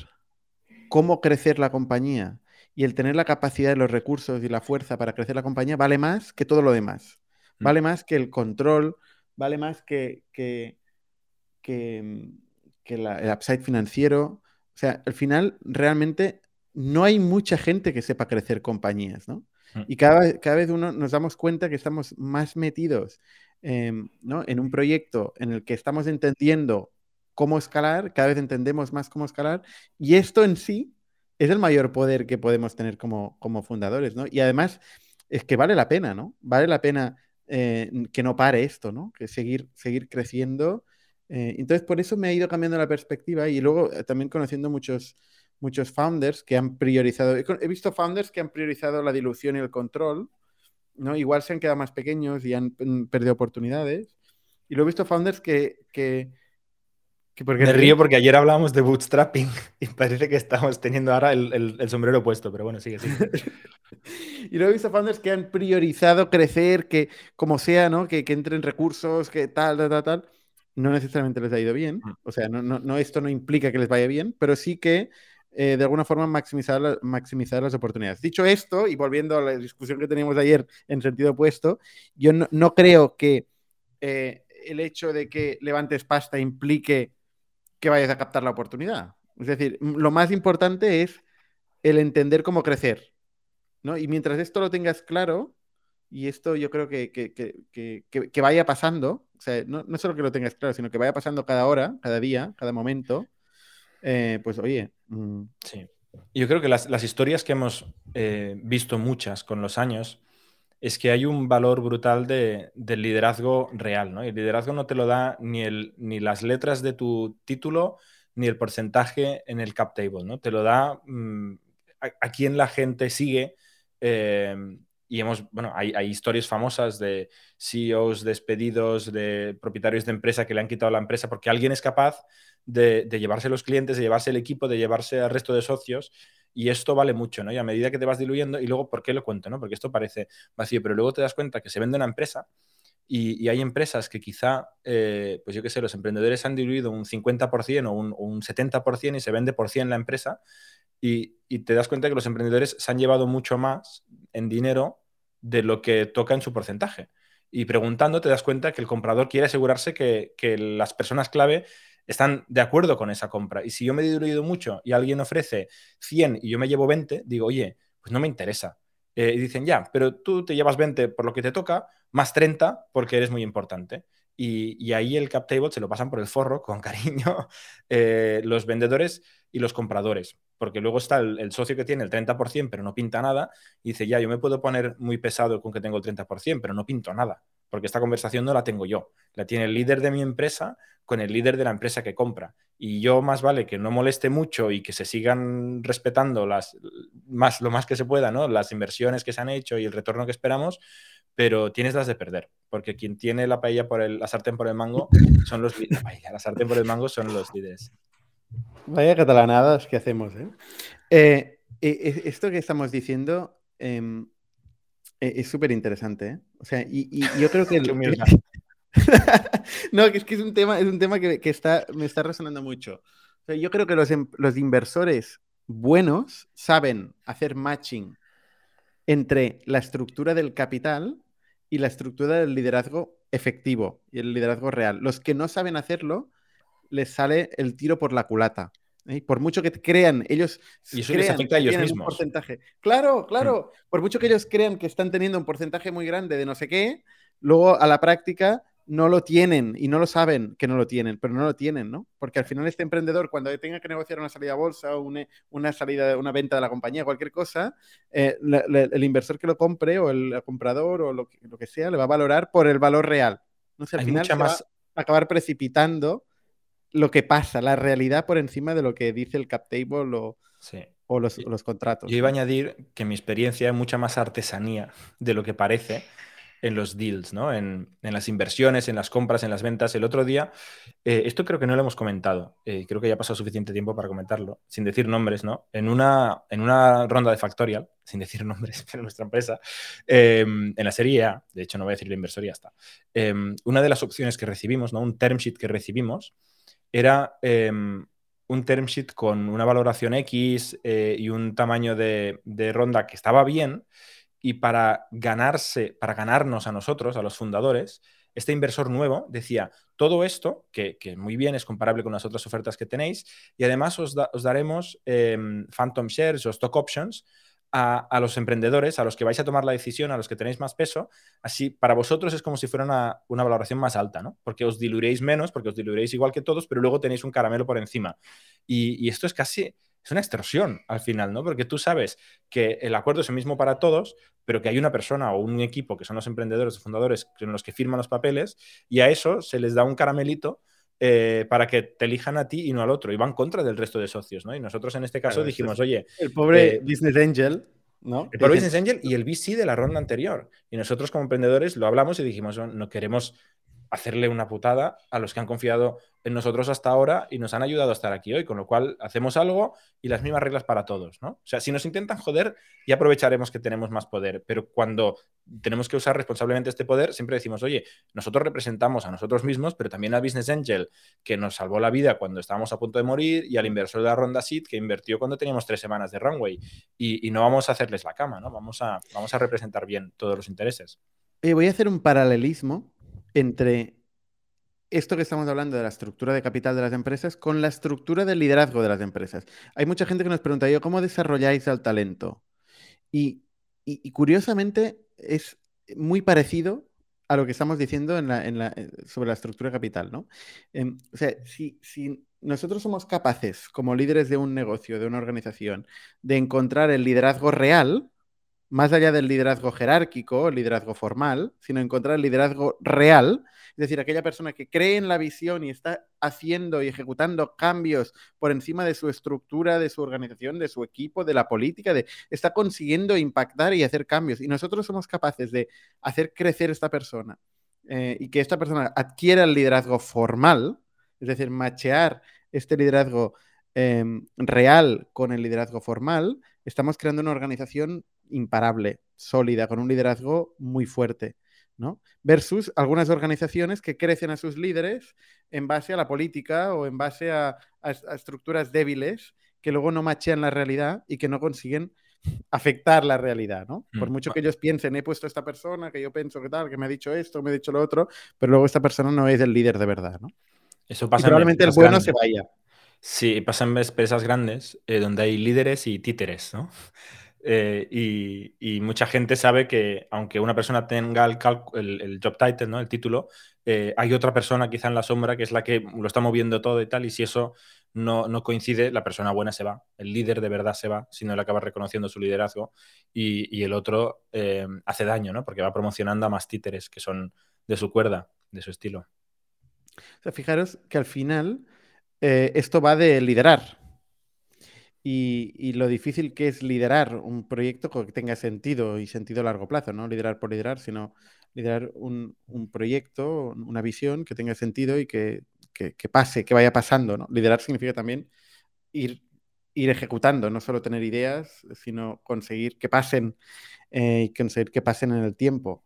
S2: cómo crecer la compañía y el tener la capacidad de los recursos y la fuerza para crecer la compañía vale más que todo lo demás. Mm. Vale más que el control, vale más que, que, que, el upside financiero, o sea, al final realmente no hay mucha gente que sepa crecer compañías, ¿no? Mm. Y cada, cada vez uno nos damos cuenta que estamos más metidos ¿no? en un proyecto en el que estamos entendiendo cómo escalar, cada vez entendemos más cómo escalar, y esto en sí es el mayor poder que podemos tener como, como fundadores, ¿no? Y además es que vale la pena, ¿no? Vale la pena eh, que no pare esto, ¿no? Que seguir, seguir creciendo eh, entonces, por eso me ha ido cambiando la perspectiva y luego eh, también conociendo muchos, muchos founders que han priorizado, he, visto founders que han priorizado la dilución y el control, ¿no? Igual se han quedado más pequeños y han perdido oportunidades. Y luego he visto founders que... que,
S3: porque me río porque ayer hablábamos de bootstrapping y parece que estamos teniendo ahora el, el, sombrero puesto, pero bueno, sigue, sigue.
S2: y luego he visto founders que han priorizado crecer, que como sea, ¿no? Que, que entren recursos, que tal, tal, tal, tal no necesariamente les ha ido bien. O sea, no, no, esto no implica que les vaya bien, pero sí que eh, de alguna forma maximizar, maximizar las oportunidades. Dicho esto, y volviendo a la discusión que teníamos ayer en sentido opuesto, yo no, creo que eh, el hecho de que levantes pasta implique que vayas a captar la oportunidad. Es decir, lo más importante es el entender cómo crecer. ¿no? Y mientras esto lo tengas claro, y esto yo creo que, que, vaya pasando, o sea, no, no, solo que lo tengas claro, sino que vaya pasando cada hora, cada día, cada momento, eh, pues oye.
S3: Mm. Sí. Yo creo que las, las historias que hemos eh, visto muchas con los años es que hay un valor brutal de, del liderazgo real, ¿no? El liderazgo no te lo da ni, el, ni las letras de tu título ni el porcentaje en el cap table, ¿no? Te lo da mm, a, quién la gente sigue. Eh, y hemos, bueno, hay, historias famosas de CEOs despedidos, de propietarios de empresa que le han quitado la empresa porque alguien es capaz de, llevarse los clientes, de llevarse el equipo, de llevarse al resto de socios. Y esto vale mucho, ¿no? Y a medida que te vas diluyendo, y luego, ¿por qué lo cuento, no? Porque esto parece vacío, pero luego te das cuenta que se vende una empresa y, hay empresas que quizá, eh, pues yo qué sé, los emprendedores han diluido un 50% o un, un 70% y se vende por 100 la empresa y, te das cuenta que los emprendedores se han llevado mucho más en dinero de lo que toca en su porcentaje. Y preguntando te das cuenta que el comprador quiere asegurarse que, las personas clave están de acuerdo con esa compra. Y si yo me he diluido mucho y alguien ofrece 100 y yo me llevo 20, digo, oye, pues no me interesa. Eh, y dicen, ya, pero tú te llevas 20 por lo que te toca, más 30 porque eres muy importante. Y, ahí el cap table se lo pasan por el forro, con cariño, eh, los vendedores y los compradores porque luego está el, socio que tiene el 30%, pero no pinta nada, y dice, ya, yo me puedo poner muy pesado con que tengo el 30%, pero no pinto nada, porque esta conversación no la tengo yo, la tiene el líder de mi empresa con el líder de la empresa que compra. Y yo más vale que no moleste mucho y que se sigan respetando las, más, lo más que se pueda, ¿no? Las inversiones que se han hecho y el retorno que esperamos, pero tienes las de perder, porque quien tiene la paella por el, la sartén por el mango son los. La sartén por el mango son los líderes.
S2: Vaya catalanadas que hacemos, ¿eh? eh, eh esto que estamos diciendo em, e, es súper interesante, ¿eh? O sea, y, yo creo que... no, es que es un tema, es un tema que, está, me está resonando mucho. yo creo que los, em, los inversores buenos saben hacer matching entre la estructura del capital y la estructura del liderazgo efectivo y el liderazgo real. Los que no saben hacerlo, les sale el tiro por la culata. ¿eh? Por mucho que crean, ellos
S3: y eso les afecta a ellos mismos.
S2: Un porcentaje. Claro, claro. Mm. Por mucho que ellos crean que están teniendo un porcentaje muy grande de no sé qué, luego a la práctica no lo tienen y no lo saben que no lo tienen, pero no lo tienen, ¿no? Porque al final este emprendedor, cuando tenga que negociar una salida a bolsa o una, salida, una venta de la compañía, cualquier cosa, eh, el inversor que lo compre o el comprador o lo que, sea, le va a valorar por el valor real. No sé, al final va a acabar precipitando lo que pasa, la realidad por encima de lo que dice el cap table o, o los, los, contratos.
S3: Yo iba a añadir que mi experiencia es mucha más artesanía de lo que parece en los deals, ¿no? En, las inversiones, en las compras, en las ventas. El otro día, eh, esto creo que no lo hemos comentado, eh, creo que ya ha pasado suficiente tiempo para comentarlo, sin decir nombres, ¿no? En una, en una ronda de Factorial, sin decir nombres, pero nuestra empresa, em, en la serie A, de hecho no voy a decir la inversor ya está, em, una de las opciones que recibimos, ¿no? Un term sheet que recibimos, era em, un term sheet con una valoración X eh, y un tamaño de, ronda que estaba bien, y para ganarse, para ganarnos a nosotros, a los fundadores, este inversor nuevo decía, todo esto, que, muy bien es comparable con las otras ofertas que tenéis, y además os, daremos em, phantom shares o stock options a, los emprendedores, a los que vais a tomar la decisión, a los que tenéis más peso, así para vosotros es como si fuera una, una valoración más alta, ¿no? Porque os diluiréis menos, porque os diluiréis igual que todos, pero luego tenéis un caramelo por encima. y esto es casi, es una extorsión al final, ¿no? Porque tú sabes que el acuerdo es el mismo para todos, pero que hay una persona o un equipo que son los emprendedores o fundadores en los que firman los papeles y a eso se les da un caramelito eh, para que te elijan a ti y no al otro. Y van contra del resto de socios, ¿no? Y nosotros en este caso dijimos, oye.
S2: El pobre eh, Business Angel. ¿no?
S3: El pobre Business Angel y el VC de la ronda anterior. Y nosotros como emprendedores lo hablamos y dijimos, no queremos hacerle una putada a los que han confiado en nosotros hasta ahora y nos han ayudado a estar aquí hoy, con lo cual hacemos algo y las mismas reglas para todos, ¿no? O sea, si nos intentan joder, ya aprovecharemos que tenemos más poder, pero cuando tenemos que usar responsablemente este poder, siempre decimos, oye, nosotros representamos a nosotros mismos, pero también al Business Angel, que nos salvó la vida cuando estábamos a punto de morir, y al inversor de la ronda SID, que invirtió cuando teníamos tres semanas de runway, y, no vamos a hacerles la cama, ¿no? Vamos a, vamos a representar bien todos los intereses.
S2: voy a hacer un paralelismo entre esto que estamos hablando de la estructura de capital de las empresas con la estructura de liderazgo de las empresas. Hay mucha gente que nos pregunta, yo, ¿cómo desarrolláis el talento? Y, curiosamente es muy parecido a lo que estamos diciendo eh, sobre la estructura de capital, ¿no? Em, o sea, si nosotros somos capaces, como líderes de un negocio, de una organización, de encontrar el liderazgo real, más allá del liderazgo jerárquico, el liderazgo formal, sino encontrar el liderazgo real, es decir, aquella persona que cree en la visión y está haciendo y ejecutando cambios por encima de su estructura, de su organización, de su equipo, de la política, de, está consiguiendo impactar y hacer cambios. Y nosotros somos capaces de hacer crecer esta persona eh, y que esta persona adquiera el liderazgo formal, es decir, machear este liderazgo em, real con el liderazgo formal, estamos creando una organización imparable, sólida, con un liderazgo muy fuerte. ¿no? Versus algunas organizaciones que crecen a sus líderes en base a la política o en base a, estructuras débiles que luego no machean la realidad y que no consiguen afectar la realidad, ¿no? Por mm, mucho que ellos piensen, he puesto a esta persona, que yo pienso que tal, que me ha dicho esto, me ha dicho lo otro, pero luego esta persona no es el líder de verdad, ¿no?
S3: Eso pasa
S2: probablemente el bueno se vaya.
S3: Sí, pasa en empresas grandes eh, donde hay líderes y títeres, ¿no? Eh, y, mucha gente sabe que aunque una persona tenga el, job title, ¿no? el título, eh, hay otra persona quizá en la sombra que es la que lo está moviendo todo y tal, y si eso no, coincide, la persona buena se va, el líder de verdad se va, si no le acaba reconociendo su liderazgo, y, el otro eh, hace daño, ¿no? porque va promocionando a más títeres que son de su cuerda, de su estilo.
S2: O sea, fijaros que al final esto va de liderar, y, lo difícil que es liderar un proyecto que tenga sentido y sentido a largo plazo, no liderar por liderar, sino liderar un, proyecto, una visión que tenga sentido y que, pase, que vaya pasando. ¿no? Liderar significa también ir, ir ejecutando, no solo tener ideas, sino conseguir que pasen eh, y conseguir que pasen en el tiempo.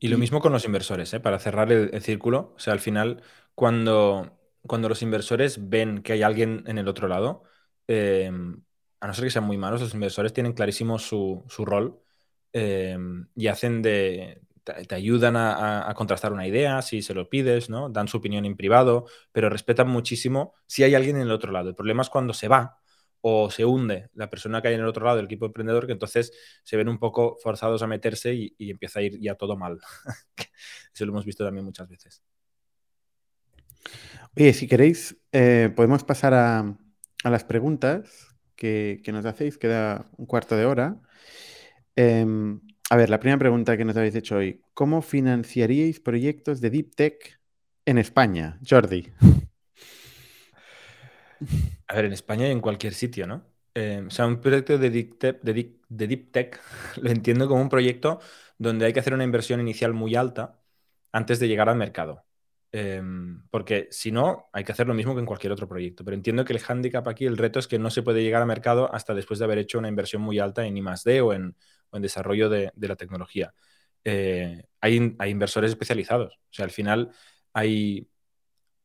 S3: Y, lo mismo con los inversores, ¿eh? para cerrar el, círculo. O sea, al final, cuando, cuando los inversores ven que hay alguien en el otro lado, em, a no ser que sean muy malos, los inversores tienen clarísimo su, rol em, y hacen de, te, ayudan a, contrastar una idea si se lo pides, ¿no? Dan su opinión en privado, pero respetan muchísimo si hay alguien en el otro lado. El problema es cuando se va o se hunde la persona que hay en el otro lado del equipo emprendedor, que entonces se ven un poco forzados a meterse y, empieza a ir ya todo mal. Eso lo hemos visto también muchas veces.
S2: Oye, si queréis, eh, podemos pasar a, las preguntas que, nos hacéis. Queda un cuarto de hora. Em, a ver, la primera pregunta que nos habéis hecho hoy. ¿Cómo financiaríais proyectos de Deep Tech en España, Jordi?
S3: A ver, en España y en cualquier sitio, ¿no? Eh, o sea, un proyecto de, deep, Tech lo entiendo como un proyecto donde hay que hacer una inversión inicial muy alta antes de llegar al mercado. Em, porque si no, hay que hacer lo mismo que en cualquier otro proyecto. Pero entiendo que el hándicap aquí, el reto es que no se puede llegar al mercado hasta después de haber hecho una inversión muy alta en I+.D. o en, o en desarrollo de, la tecnología. Eh, hay, inversores especializados. O sea, al final hay,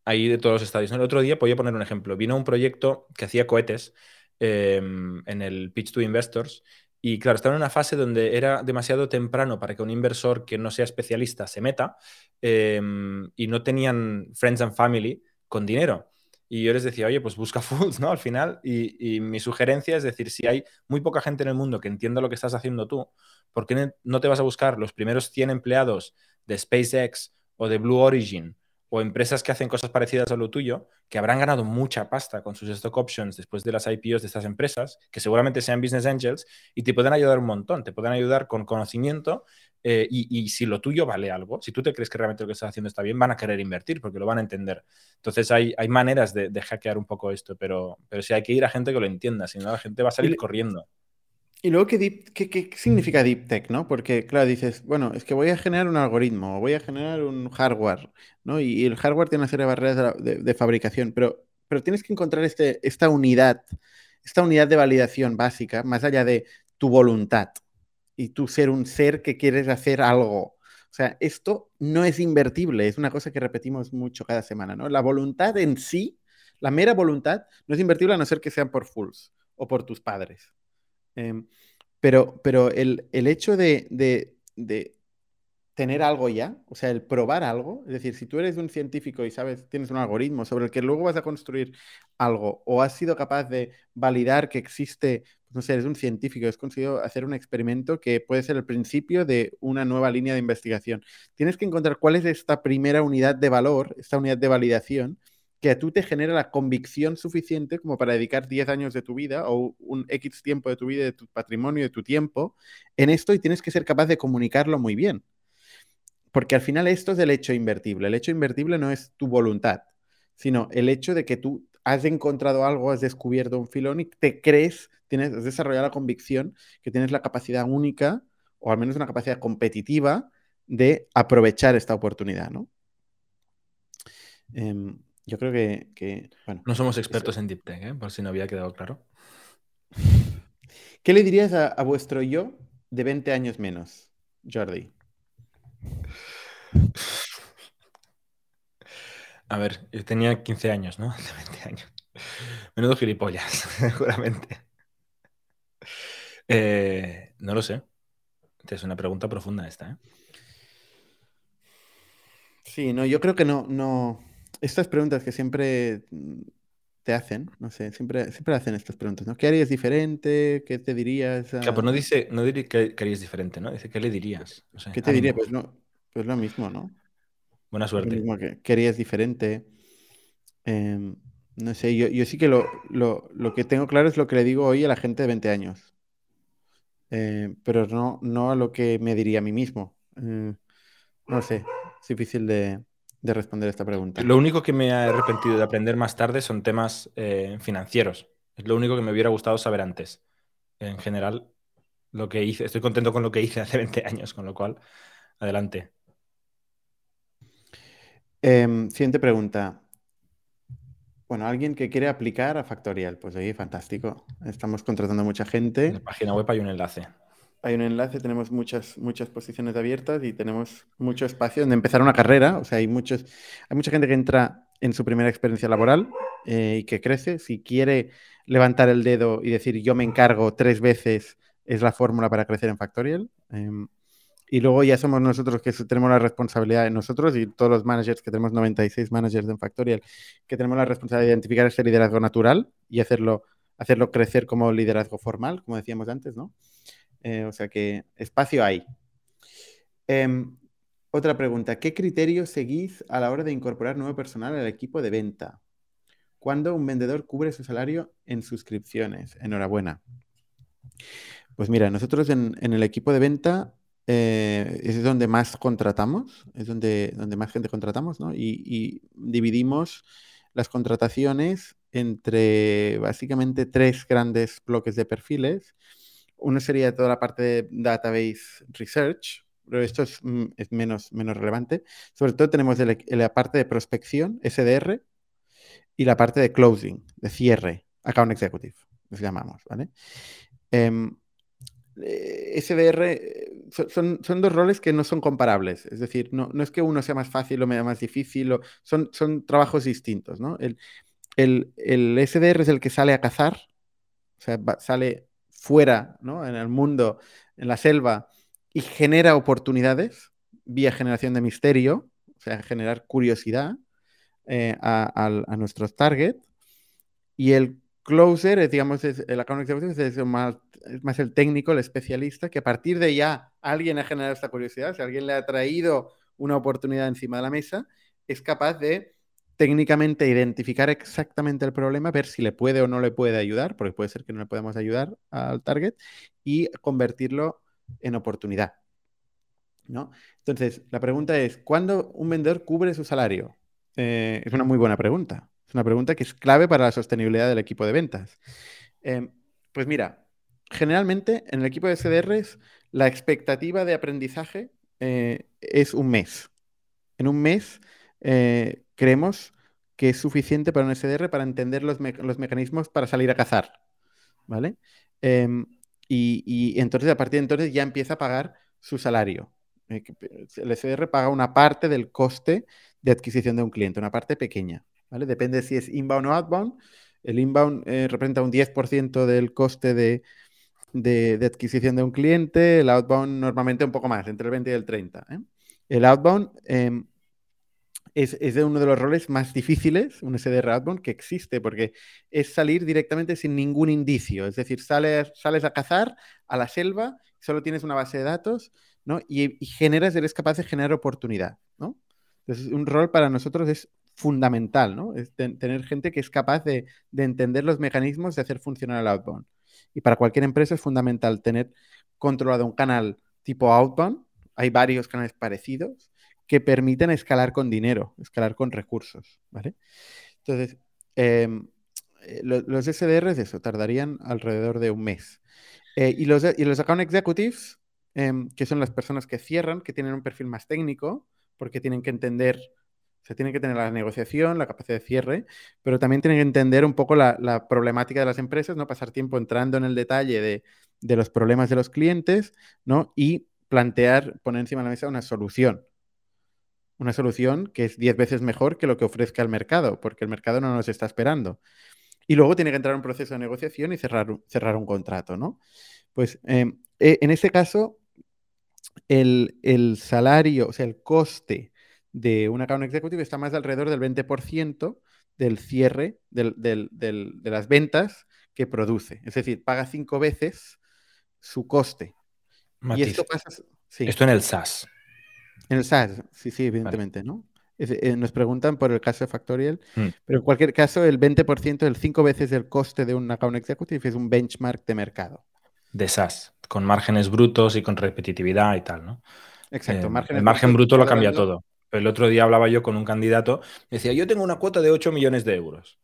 S3: hay de todos los estadios. El otro día, voy a poner un ejemplo. Vino un proyecto que hacía cohetes em, en el Pitch to Investors y claro, estaba en una fase donde era demasiado temprano para que un inversor que no sea especialista se meta em, y no tenían friends and family con dinero. Y yo les decía, oye, pues busca foods, ¿no? Al final. Y, mi sugerencia es decir, si hay muy poca gente en el mundo que entienda lo que estás haciendo tú, ¿por qué no te vas a buscar los primeros 100 empleados de SpaceX o de Blue Origin o empresas que hacen cosas parecidas a lo tuyo, que habrán ganado mucha pasta con sus stock options después de las IPOs de estas empresas, que seguramente sean business angels, y te pueden ayudar un montón, te pueden ayudar con conocimiento, eh, y, si lo tuyo vale algo, si tú te crees que realmente lo que estás haciendo está bien, van a querer invertir porque lo van a entender. Entonces hay, hay maneras de, hackear un poco esto, pero, pero sí hay que ir a gente que lo entienda, si no la gente va a salir corriendo.
S2: Y luego, ¿qué, qué, significa Deep Tech? ¿no? Porque, claro, dices, bueno, es que voy a generar un algoritmo, voy a generar un hardware, ¿no? Y, el hardware tiene una serie de barreras de, fabricación, pero, pero tienes que encontrar este, esta unidad, esta unidad de validación básica, más allá de tu voluntad y tú ser un ser que quieres hacer algo. O sea, esto no es invertible, es una cosa que repetimos mucho cada semana, ¿no? La voluntad en sí, la mera voluntad, no es invertible a no ser que sean por fools o por tus padres. Em, pero, pero el, hecho de, tener algo ya, o sea, el probar algo, es decir, si tú eres un científico y sabes, tienes un algoritmo sobre el que luego vas a construir algo, o has sido capaz de validar que existe, pues no sé, eres un científico, has conseguido hacer un experimento que puede ser el principio de una nueva línea de investigación. Tienes que encontrar cuál es esta primera unidad de valor, esta unidad de validación, que a tú te genera la convicción suficiente como para dedicar 10 años de tu vida o un X tiempo de tu vida, de tu patrimonio, de tu tiempo en esto y tienes que ser capaz de comunicarlo muy bien. Porque al final esto es el hecho invertible. El hecho invertible no es tu voluntad, sino el hecho de que tú has encontrado algo, has descubierto un filón y te crees, tienes, has desarrollado la convicción que tienes la capacidad única o al menos una capacidad competitiva de aprovechar esta oportunidad, ¿no? Em, yo creo que, bueno.
S3: No somos expertos en Deep Tech, ¿eh? por si no había quedado claro.
S2: ¿Qué le dirías a, vuestro yo de 20 años menos, Jordi?
S3: A ver, yo tenía 15 años, ¿no? De 20 años. Menudo gilipollas, seguramente. Eh, no lo sé. Es una pregunta profunda esta, ¿eh?
S2: Sí, no, yo creo que no, no, estas preguntas que siempre mm, te hacen, no sé, siempre, siempre hacen estas preguntas, ¿no? ¿Qué harías diferente? ¿Qué te dirías?
S3: Claro, pues no dice, no diría que, harías diferente, ¿no? Dice, ¿qué le dirías?
S2: ¿Qué te diría? Pues no, pues lo mismo, ¿no?
S3: Buena suerte.
S2: Lo mismo que, ¿qué harías diferente? Em, no sé, yo, yo sí que lo, lo, lo, que tengo claro es lo que le digo hoy a la gente de 20 años. Eh, pero no, no a lo que me diría a mí mismo. Eh, no sé, es difícil de, de responder esta pregunta.
S3: Lo único que me ha arrepentido de aprender más tarde son temas eh, financieros. Es lo único que me hubiera gustado saber antes. En general, lo que hice, estoy contento con lo que hice hace 20 años, con lo cual, adelante.
S2: Em, siguiente pregunta. Bueno, alguien que quiere aplicar a Factorial, pues ahí fantástico. Estamos contratando mucha gente. En
S3: la página web hay un enlace.
S2: Hay un enlace, tenemos muchas, muchas posiciones abiertas y tenemos mucho espacio donde empezar una carrera. O sea, hay, muchos, hay mucha gente que entra en su primera experiencia laboral eh, y que crece. Si quiere levantar el dedo y decir yo me encargo tres veces, es la fórmula para crecer en Factorial. Em, y luego ya somos nosotros que tenemos la responsabilidad, nosotros y todos los managers, que tenemos 96 managers en Factorial, que tenemos la responsabilidad de identificar ese liderazgo natural y hacerlo, hacerlo crecer como liderazgo formal, como decíamos antes, ¿no? Eh, o sea que espacio hay. Em, otra pregunta, ¿qué criterios seguís a la hora de incorporar nuevo personal al equipo de venta? ¿Cuándo un vendedor cubre su salario en suscripciones? Enhorabuena. Pues mira, nosotros en, el equipo de venta eh, es donde más contratamos, es donde, donde más gente contratamos, ¿no? Y, y, dividimos las contrataciones entre básicamente tres grandes bloques de perfiles uno sería toda la parte de database research, pero esto es, mm, menos, menos relevante. Sobre todo tenemos la parte de prospección, SDR, y la parte de closing, de cierre, account executive, nos llamamos, ¿vale? Em, eh, SDR eh, son, son, dos roles que no son comparables, es decir, no, no es que uno sea más fácil o más difícil, son, son trabajos distintos, ¿no? El, el, el, SDR es el que sale a cazar, o sea, sale fuera, ¿no? en el mundo, en la selva, y genera oportunidades vía generación de misterio, o sea, generar curiosidad eh, a, nuestros targets. Y el closer, es, digamos, el account más, es más el técnico, el especialista, que a partir de ya alguien ha generado esta curiosidad, si alguien le ha traído una oportunidad encima de la mesa, es capaz de técnicamente identificar exactamente el problema, ver si le puede o no le puede ayudar, porque puede ser que no le podamos ayudar al target, y convertirlo en oportunidad. ¿no? Entonces, la pregunta es, ¿cuándo un vendedor cubre su salario? Eh, es una muy buena pregunta. Es una pregunta que es clave para la sostenibilidad del equipo de ventas. Em, pues mira, generalmente en el equipo de SDRs la expectativa de aprendizaje eh, es un mes. En un mes eh, creemos que es suficiente para un SDR para entender los, mecanismos para salir a cazar. ¿Vale? Em, y, entonces, a partir de entonces, ya empieza a pagar su salario. Eh, el SDR paga una parte del coste de adquisición de un cliente, una parte pequeña. ¿vale? Depende si es inbound o outbound. El inbound eh, representa un 10% del coste de, adquisición de un cliente, el outbound normalmente un poco más, entre el 20 y el 30. ¿eh? El outbound em, es, de uno de los roles más difíciles, un SDR outbound, que existe, porque es salir directamente sin ningún indicio. Es decir, sales, sales a cazar a la selva, solo tienes una base de datos, ¿no? Y, generas, eres capaz de generar oportunidad, ¿no? Entonces, un rol para nosotros es fundamental, ¿no? Es tener gente que es capaz de, de entender los mecanismos de hacer funcionar el outbound. Y para cualquier empresa es fundamental tener controlado un canal tipo outbound. Hay varios canales parecidos que permiten escalar con dinero, escalar con recursos, ¿vale? Entonces, em, eh, los SDRs, eso, tardarían alrededor de un mes. Eh, y, los, y los account executives, em, que son las personas que cierran, que tienen un perfil más técnico, porque tienen que entender, o sea, tienen que tener la negociación, la capacidad de cierre, pero también tienen que entender un poco la, problemática de las empresas, ¿no? Pasar tiempo entrando en el detalle de, de los problemas de los clientes, ¿no? Y plantear, poner encima de la mesa una solución una solución que es 10 veces mejor que lo que ofrezca el mercado, porque el mercado no nos está esperando. Y luego tiene que entrar un proceso de negociación y cerrar, cerrar un contrato, ¿no? Pues em, e, en este caso, el, salario, o sea, el coste de un account executive está más alrededor del 20% del cierre de las ventas que produce. Es decir, paga cinco veces su coste.
S3: y esto pasa. Esto en el SaaS.
S2: En el SaaS, sí, sí, evidentemente, ¿no? Eh, nos preguntan por el caso de Factorial, mm. pero en cualquier caso, el 20%, el 5 veces del coste de un account executive es un benchmark de mercado.
S3: De SaaS, con márgenes brutos y con repetitividad y tal, ¿no?
S2: Exacto.
S3: Eh, el margen bruto lo cambia todo. El otro día hablaba yo con un candidato, decía, yo tengo una cuota de 8 millones de euros.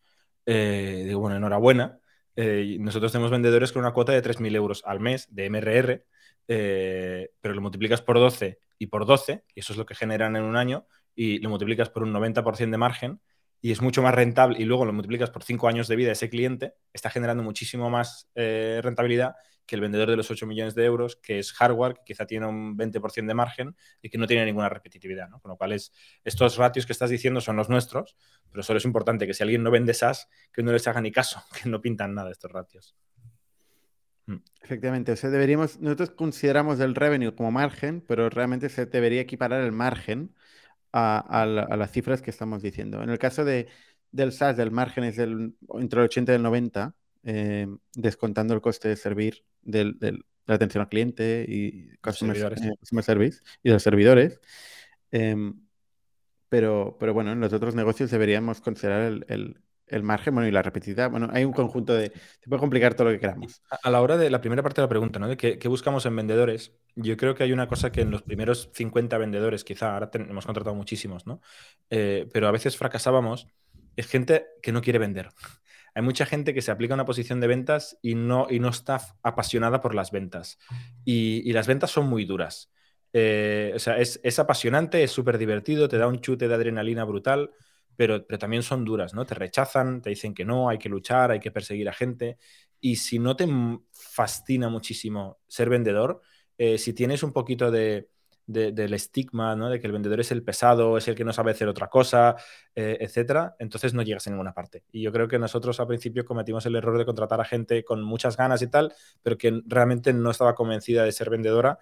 S3: Eh, digo, bueno, enhorabuena. nosotros tenemos vendedores con una cuota de 3.000 euros al mes de MRR, pero lo multiplicas por 12 y por 12, y eso es lo que generan en un año, y lo multiplicas por un 90% de margen, y es mucho más rentable y luego lo multiplicas por cinco años de vida ese cliente, está generando muchísimo más eh, rentabilidad que el vendedor de los 8 millones de euros, que es hardware, que quizá tiene un 20% de margen y que no tiene ninguna repetitividad. Con lo cual, es, estos ratios que estás diciendo son los nuestros, pero solo es importante que si alguien no vende SaaS, que no les haga ni caso, que no pintan nada estos ratios.
S2: Mm. Efectivamente, o sea, deberíamos, nosotros consideramos el revenue como margen, pero realmente se debería equiparar el margen a, las cifras que estamos diciendo. En el caso de, del SaaS, el margen es del, entre el 80 y el 90, eh, descontando el coste de servir del, de la atención al cliente y customer, eh, service y de los servidores. Em, pero, pero bueno, en los otros negocios deberíamos considerar el, el margen, bueno, y la repetitividad. Bueno, hay un conjunto de... Se puede complicar todo lo que queramos.
S3: A la hora de la primera parte de la pregunta, ¿no? De qué, buscamos en vendedores, yo creo que hay una cosa que en los primeros 50 vendedores, quizá, ahora hemos contratado muchísimos, ¿no? Eh, pero a veces fracasábamos, es gente que no quiere vender. Hay mucha gente que se aplica a una posición de ventas y no, y no está apasionada por las ventas. Y, las ventas son muy duras. Eh, o sea, es, es apasionante, es súper divertido, te da un chute de adrenalina brutal, pero, también son duras, ¿no? Te rechazan, te dicen que no, hay que luchar, hay que perseguir a gente. Y si no te fascina muchísimo ser vendedor, eh, si tienes un poquito de, del estigma, ¿no? De que el vendedor es el pesado, es el que no sabe hacer otra cosa, eh, etcétera, entonces no llegas a ninguna parte. Y yo creo que nosotros al principio cometimos el error de contratar a gente con muchas ganas y tal, pero que realmente no estaba convencida de ser vendedora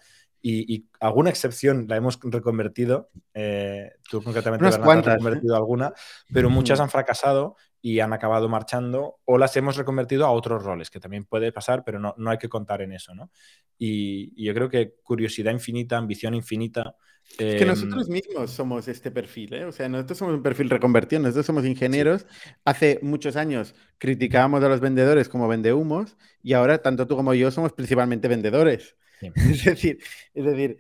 S3: y, alguna excepción la hemos reconvertido. Eh, tú concretamente
S2: has
S3: ¿eh? reconvertido alguna, pero muchas han fracasado y han acabado marchando o las hemos reconvertido a otros roles, que también puede pasar, pero no, no hay que contar en eso, ¿no? Y, yo creo que curiosidad infinita, ambición infinita.
S2: Es que em, nosotros mismos somos este perfil, ¿eh? O sea, nosotros somos un perfil reconvertido, nosotros somos ingenieros. Hace muchos años criticábamos a los vendedores como vendehumos y ahora tanto tú como yo somos principalmente vendedores. Es decir, es decir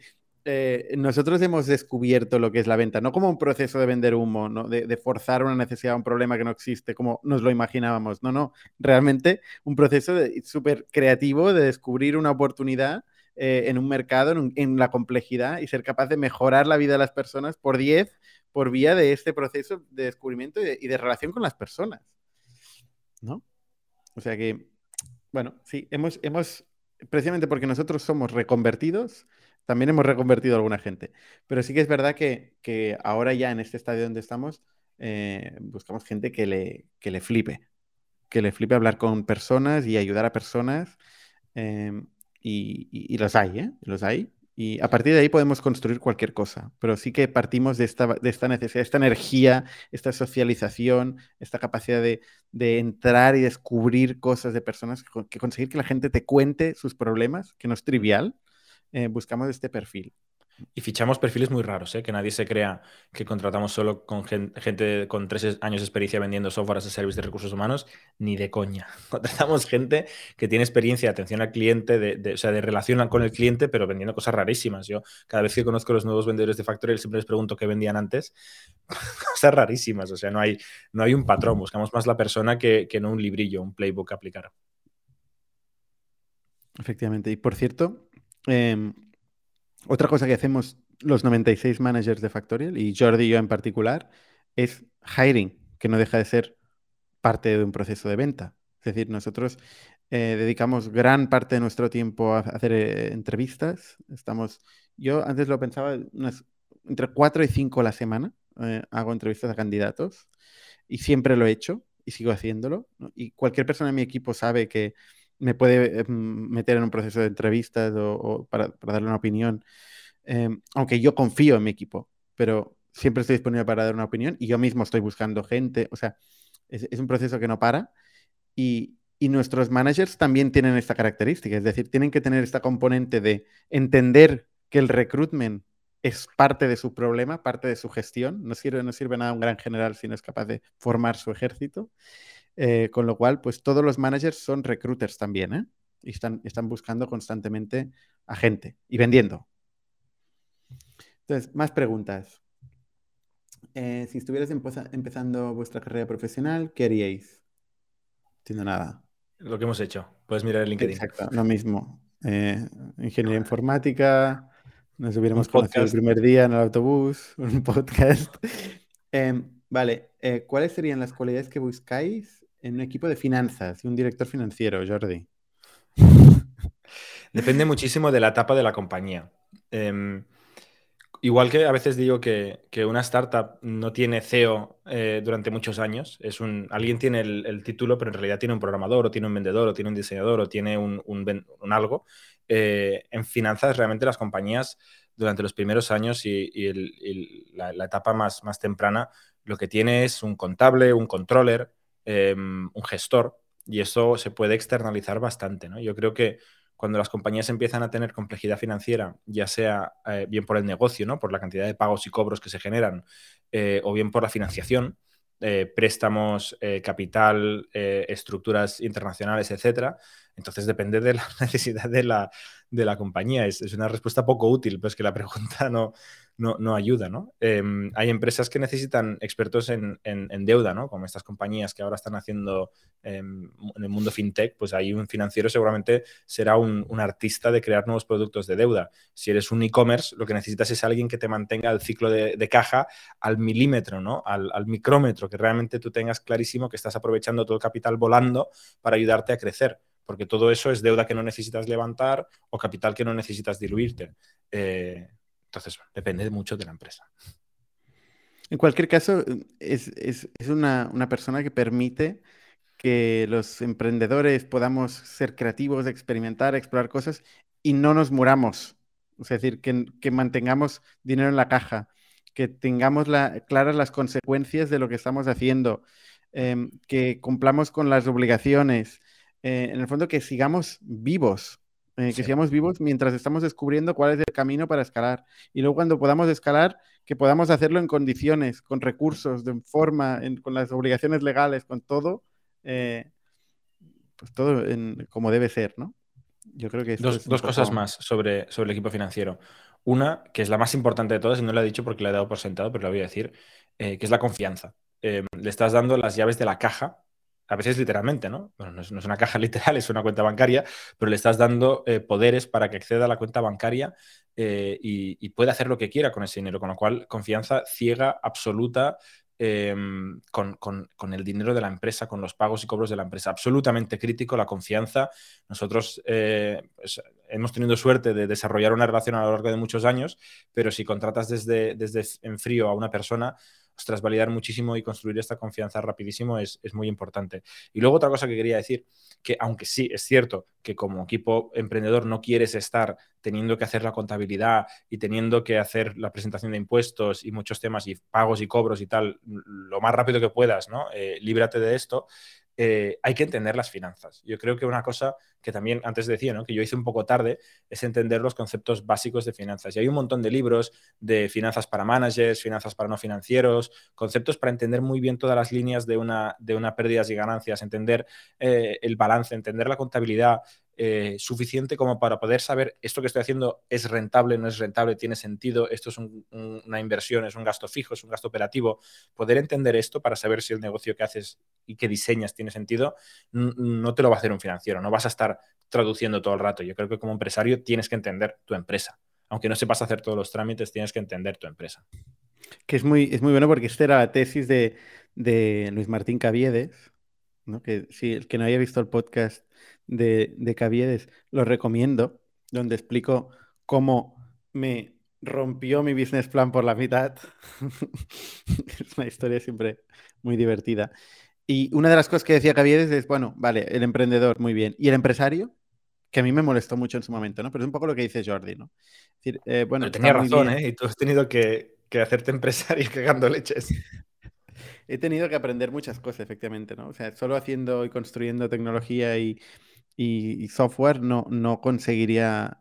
S2: eh, nosotros hemos descubierto lo que es la venta, no como un proceso de vender humo, ¿no? de, forzar una necesidad, un problema que no existe, como nos lo imaginábamos. No, no, realmente un proceso súper creativo de descubrir una oportunidad eh, en un mercado, en, la complejidad y ser capaz de mejorar la vida de las personas por 10 por vía de este proceso de descubrimiento y de, y de relación con las personas. ¿No? O sea que, bueno, sí, hemos, hemos precisamente porque nosotros somos reconvertidos, también hemos reconvertido a alguna gente. Pero sí que es verdad que, ahora ya en este estadio donde estamos, eh, buscamos gente que le, que le flipe, que le flipe hablar con personas y ayudar a personas. Em, y, los hay, ¿eh? Los hay. Y a partir de ahí podemos construir cualquier cosa, pero sí que partimos de esta, de esta necesidad, esta energía, esta socialización, esta capacidad de, entrar y descubrir cosas de personas, que conseguir que la gente te cuente sus problemas, que no es trivial, eh, buscamos este perfil.
S3: Y fichamos perfiles muy raros, ¿eh? que nadie se crea que contratamos solo con gente con tres años de experiencia vendiendo software as a service de recursos humanos, ni de coña. Contratamos gente que tiene experiencia de atención al cliente, de, o sea, de relación con el cliente, pero vendiendo cosas rarísimas. Yo, cada vez que conozco a los nuevos vendedores de Factorial, siempre les pregunto qué vendían antes. cosas rarísimas, o sea, no hay, no hay un patrón. Buscamos más la persona que, que no un librillo, un playbook a aplicar.
S2: Efectivamente. Y por cierto, Em, otra cosa que hacemos los 96 managers de Factorial, y Jordi y yo en particular, es hiring, que no deja de ser parte de un proceso de venta. Es decir, nosotros eh, dedicamos gran parte de nuestro tiempo a hacer eh, entrevistas. Estamos, yo antes lo pensaba, entre 4 y 5 a la semana eh, hago entrevistas a candidatos y siempre lo he hecho y sigo haciéndolo. Y cualquier persona en mi equipo sabe que me puede em, meter en un proceso de entrevistas o, para, darle una opinión, em, aunque yo confío en mi equipo, pero siempre estoy disponible para dar una opinión y yo mismo estoy buscando gente, o sea, es, un proceso que no para y, y, nuestros managers también tienen esta característica, es decir, tienen que tener esta componente de entender que el recruitment es parte de su problema, parte de su gestión, no sirve, no sirve nada un gran general si no es capaz de formar su ejército eh, con lo cual, pues todos los managers son recruiters también, ¿eh? Y están, están buscando constantemente a gente y vendiendo. Entonces, más preguntas. Eh, si estuvieras empezando vuestra carrera profesional, ¿qué haríais? Haciendo nada.
S3: Lo que hemos hecho. Puedes mirar el LinkedIn.
S2: Exacto, lo mismo. Eh, ingeniería informática, nos hubiéramos conocido el primer día en el autobús, un podcast. Em, Vale, eh, ¿cuáles serían las cualidades que buscáis en un equipo de finanzas y un director financiero, Jordi?
S3: Depende muchísimo de la etapa de la compañía. Em, igual que a veces digo que, una startup no tiene CEO eh, durante muchos años, es un, alguien tiene el, título, pero en realidad tiene un programador, o tiene un vendedor, o tiene un diseñador, o tiene un, algo. Eh, en finanzas, realmente las compañías durante los primeros años y, la, etapa más, más temprana, lo que tiene es un contable, un controller, em, un gestor, y eso se puede externalizar bastante. ¿no? Yo creo que cuando las compañías empiezan a tener complejidad financiera, ya sea eh, bien por el negocio, ¿no? por la cantidad de pagos y cobros que se generan, eh, o bien por la financiación, eh, préstamos, capital, estructuras internacionales, etcétera. Entonces depende de la necesidad de la, de la compañía. Es, es, una respuesta poco útil, pues que la pregunta no, no, ayuda, ¿no? Em, hay empresas que necesitan expertos en, deuda, ¿no? Como estas compañías que ahora están haciendo em, en el mundo fintech, pues ahí un financiero seguramente será un, artista de crear nuevos productos de deuda. Si eres un e-commerce, lo que necesitas es alguien que te mantenga el ciclo de, caja al milímetro, ¿no? Al, al, micrómetro, que realmente tú tengas clarísimo que estás aprovechando todo el capital volando para ayudarte a crecer porque todo eso es deuda que no necesitas levantar o capital que no necesitas diluirte. Eh, entonces, depende mucho de la empresa.
S2: En cualquier caso, es, una, persona que permite que los emprendedores podamos ser creativos, experimentar, explorar cosas y no nos muramos. Es decir, que, mantengamos dinero en la caja, que tengamos claras las consecuencias de lo que estamos haciendo, em, que cumplamos con las obligaciones, eh, en el fondo que sigamos vivos, eh, que sigamos vivos mientras estamos descubriendo cuál es el camino para escalar. Y luego cuando podamos escalar, que podamos hacerlo en condiciones, con recursos, de forma, con las obligaciones legales, con todo, eh, pues todo como debe ser, ¿no?
S3: Yo creo que dos, dos cosas más sobre, sobre el equipo financiero. Una, que es la más importante de todas, y no la he dicho porque la he dado por sentado, pero la voy a decir, eh, que es la confianza. le estás dando las llaves de la caja a veces literalmente, ¿no? Bueno, no es, una caja literal, es una cuenta bancaria, pero le estás dando eh, poderes para que acceda a la cuenta bancaria eh, y, pueda hacer lo que quiera con ese dinero, con lo cual confianza ciega, absoluta. Em, con, el dinero de la empresa, con los pagos y cobros de la empresa. Absolutamente crítico la confianza. Nosotros eh, pues, hemos tenido suerte de desarrollar una relación a lo largo de muchos años, pero si contratas desde, desde en frío a una persona, ostras, validar muchísimo y construir esta confianza rapidísimo es, muy importante. Y luego otra cosa que quería decir, que aunque sí es cierto que como equipo emprendedor no quieres estar teniendo que hacer la contabilidad y teniendo que hacer la presentación de impuestos y muchos temas y pagos y cobros y tal, lo más rápido que puedas, ¿no? Eh, líbrate de esto. Eh, hay que entender las finanzas. Yo creo que una cosa que también antes decía, ¿no? que yo hice un poco tarde, es entender los conceptos básicos de finanzas. Y hay un montón de libros de finanzas para managers, finanzas para no financieros, conceptos para entender muy bien todas las líneas de una, de una pérdidas y ganancias, entender eh, el balance, entender la contabilidad, eh, suficiente como para poder saber esto que estoy haciendo es rentable, no es rentable, tiene sentido, esto es una inversión, es un gasto fijo, es un gasto operativo. Poder entender esto para saber si el negocio que haces y que diseñas tiene sentido, no te lo va a hacer un financiero, no vas a estar traduciendo todo el rato. Yo creo que como empresario tienes que entender tu empresa. Aunque no sepas hacer todos los trámites, tienes que entender tu empresa.
S2: Que es muy, es muy bueno porque esta era la tesis de, Luis Martín Caviedes, que si el que no haya visto el podcast de, de Caviedes, lo recomiendo, donde explico cómo me rompió mi business plan por la mitad. es una historia siempre muy divertida. Y una de las cosas que decía Caviedes es, bueno, vale, el emprendedor, muy bien. ¿Y el empresario? Que a mí me molestó mucho en su momento, ¿no? Pero es un poco lo que dice Jordi, ¿no?
S3: Es decir, eh, bueno, tenía razón, ¿eh? Y tú has tenido que, que hacerte empresario cagando leches.
S2: He tenido que aprender muchas cosas, efectivamente, ¿no? O sea, solo haciendo y construyendo tecnología y, y, software no, no conseguiría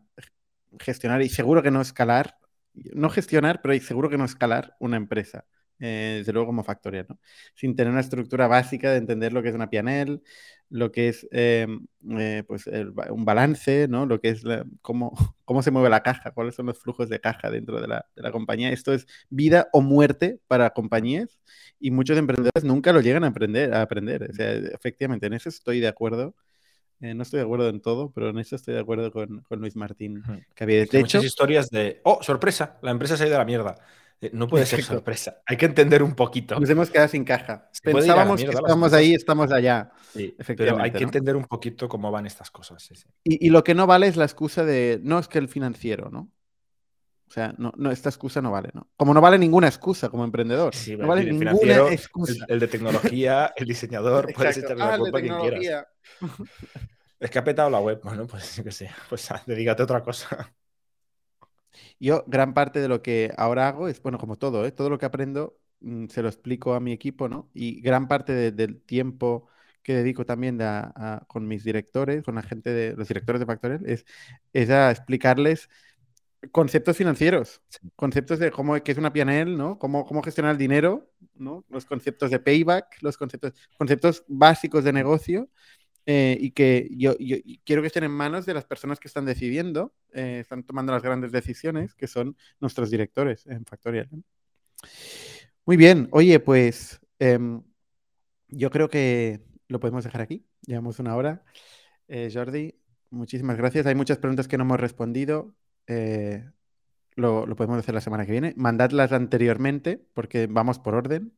S2: gestionar y seguro que no escalar, no gestionar, pero seguro que no escalar una empresa. Eh, desde luego como factorial, ¿no? Sin tener una estructura básica de entender lo que es una PNL, lo que es em, eh, pues un balance, ¿no? Lo que es cómo, cómo se mueve la caja, cuáles son los flujos de caja dentro de la, de la, compañía. Esto es vida o muerte para compañías y muchos emprendedores nunca lo llegan a aprender. A aprender. O sea, efectivamente, en eso estoy de acuerdo. Eh, no estoy de acuerdo en todo, pero en eso estoy de acuerdo con, con Luis Martín.
S3: Que había de muchas historias de, oh, sorpresa, la empresa se ha ido a la mierda. Eh, no puede ser sorpresa. Hay que entender un poquito.
S2: Nos hemos quedado sin caja. Pensábamos que estamos ahí, estamos allá.
S3: Sí, pero hay que entender un poquito cómo van estas cosas.
S2: Y, lo que no vale es la excusa de no es que el financiero, ¿no? O sea, no, no, esta excusa no vale, ¿no? Como no vale ninguna excusa como emprendedor. no vale
S3: el ninguna excusa. El, de tecnología, el diseñador, puedes echarle la ah, culpa a quien quieras. Es que ha petado la web, bueno, pues que sé, pues dedícate a otra cosa.
S2: Yo, gran parte de lo que ahora hago es, bueno, como todo, ¿eh? todo lo que aprendo mm, se lo explico a mi equipo, ¿no? Y gran parte del tiempo que dedico también con mis directores, con la gente de los directores de Factorial, es, es a explicarles conceptos financieros, conceptos de cómo qué es una PNL, ¿no? Cómo, cómo gestionar el dinero, ¿no? Los conceptos de payback, los conceptos, conceptos básicos de negocio eh, y que yo, quiero que estén en manos de las personas que están decidiendo, eh, están tomando las grandes decisiones, que son nuestros directores en Factorial. Muy bien, oye, pues em, yo creo que lo podemos dejar aquí. Llevamos una hora. Eh, Jordi, muchísimas gracias. Hay muchas preguntas que no hemos respondido. Lo, lo, podemos hacer la semana que viene. Mandadlas anteriormente porque vamos por orden.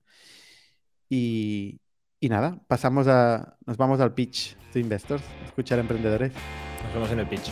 S2: Y, y nada, pasamos a. Nos vamos al pitch de Investors, escuchar emprendedores.
S3: Nos vemos en el pitch.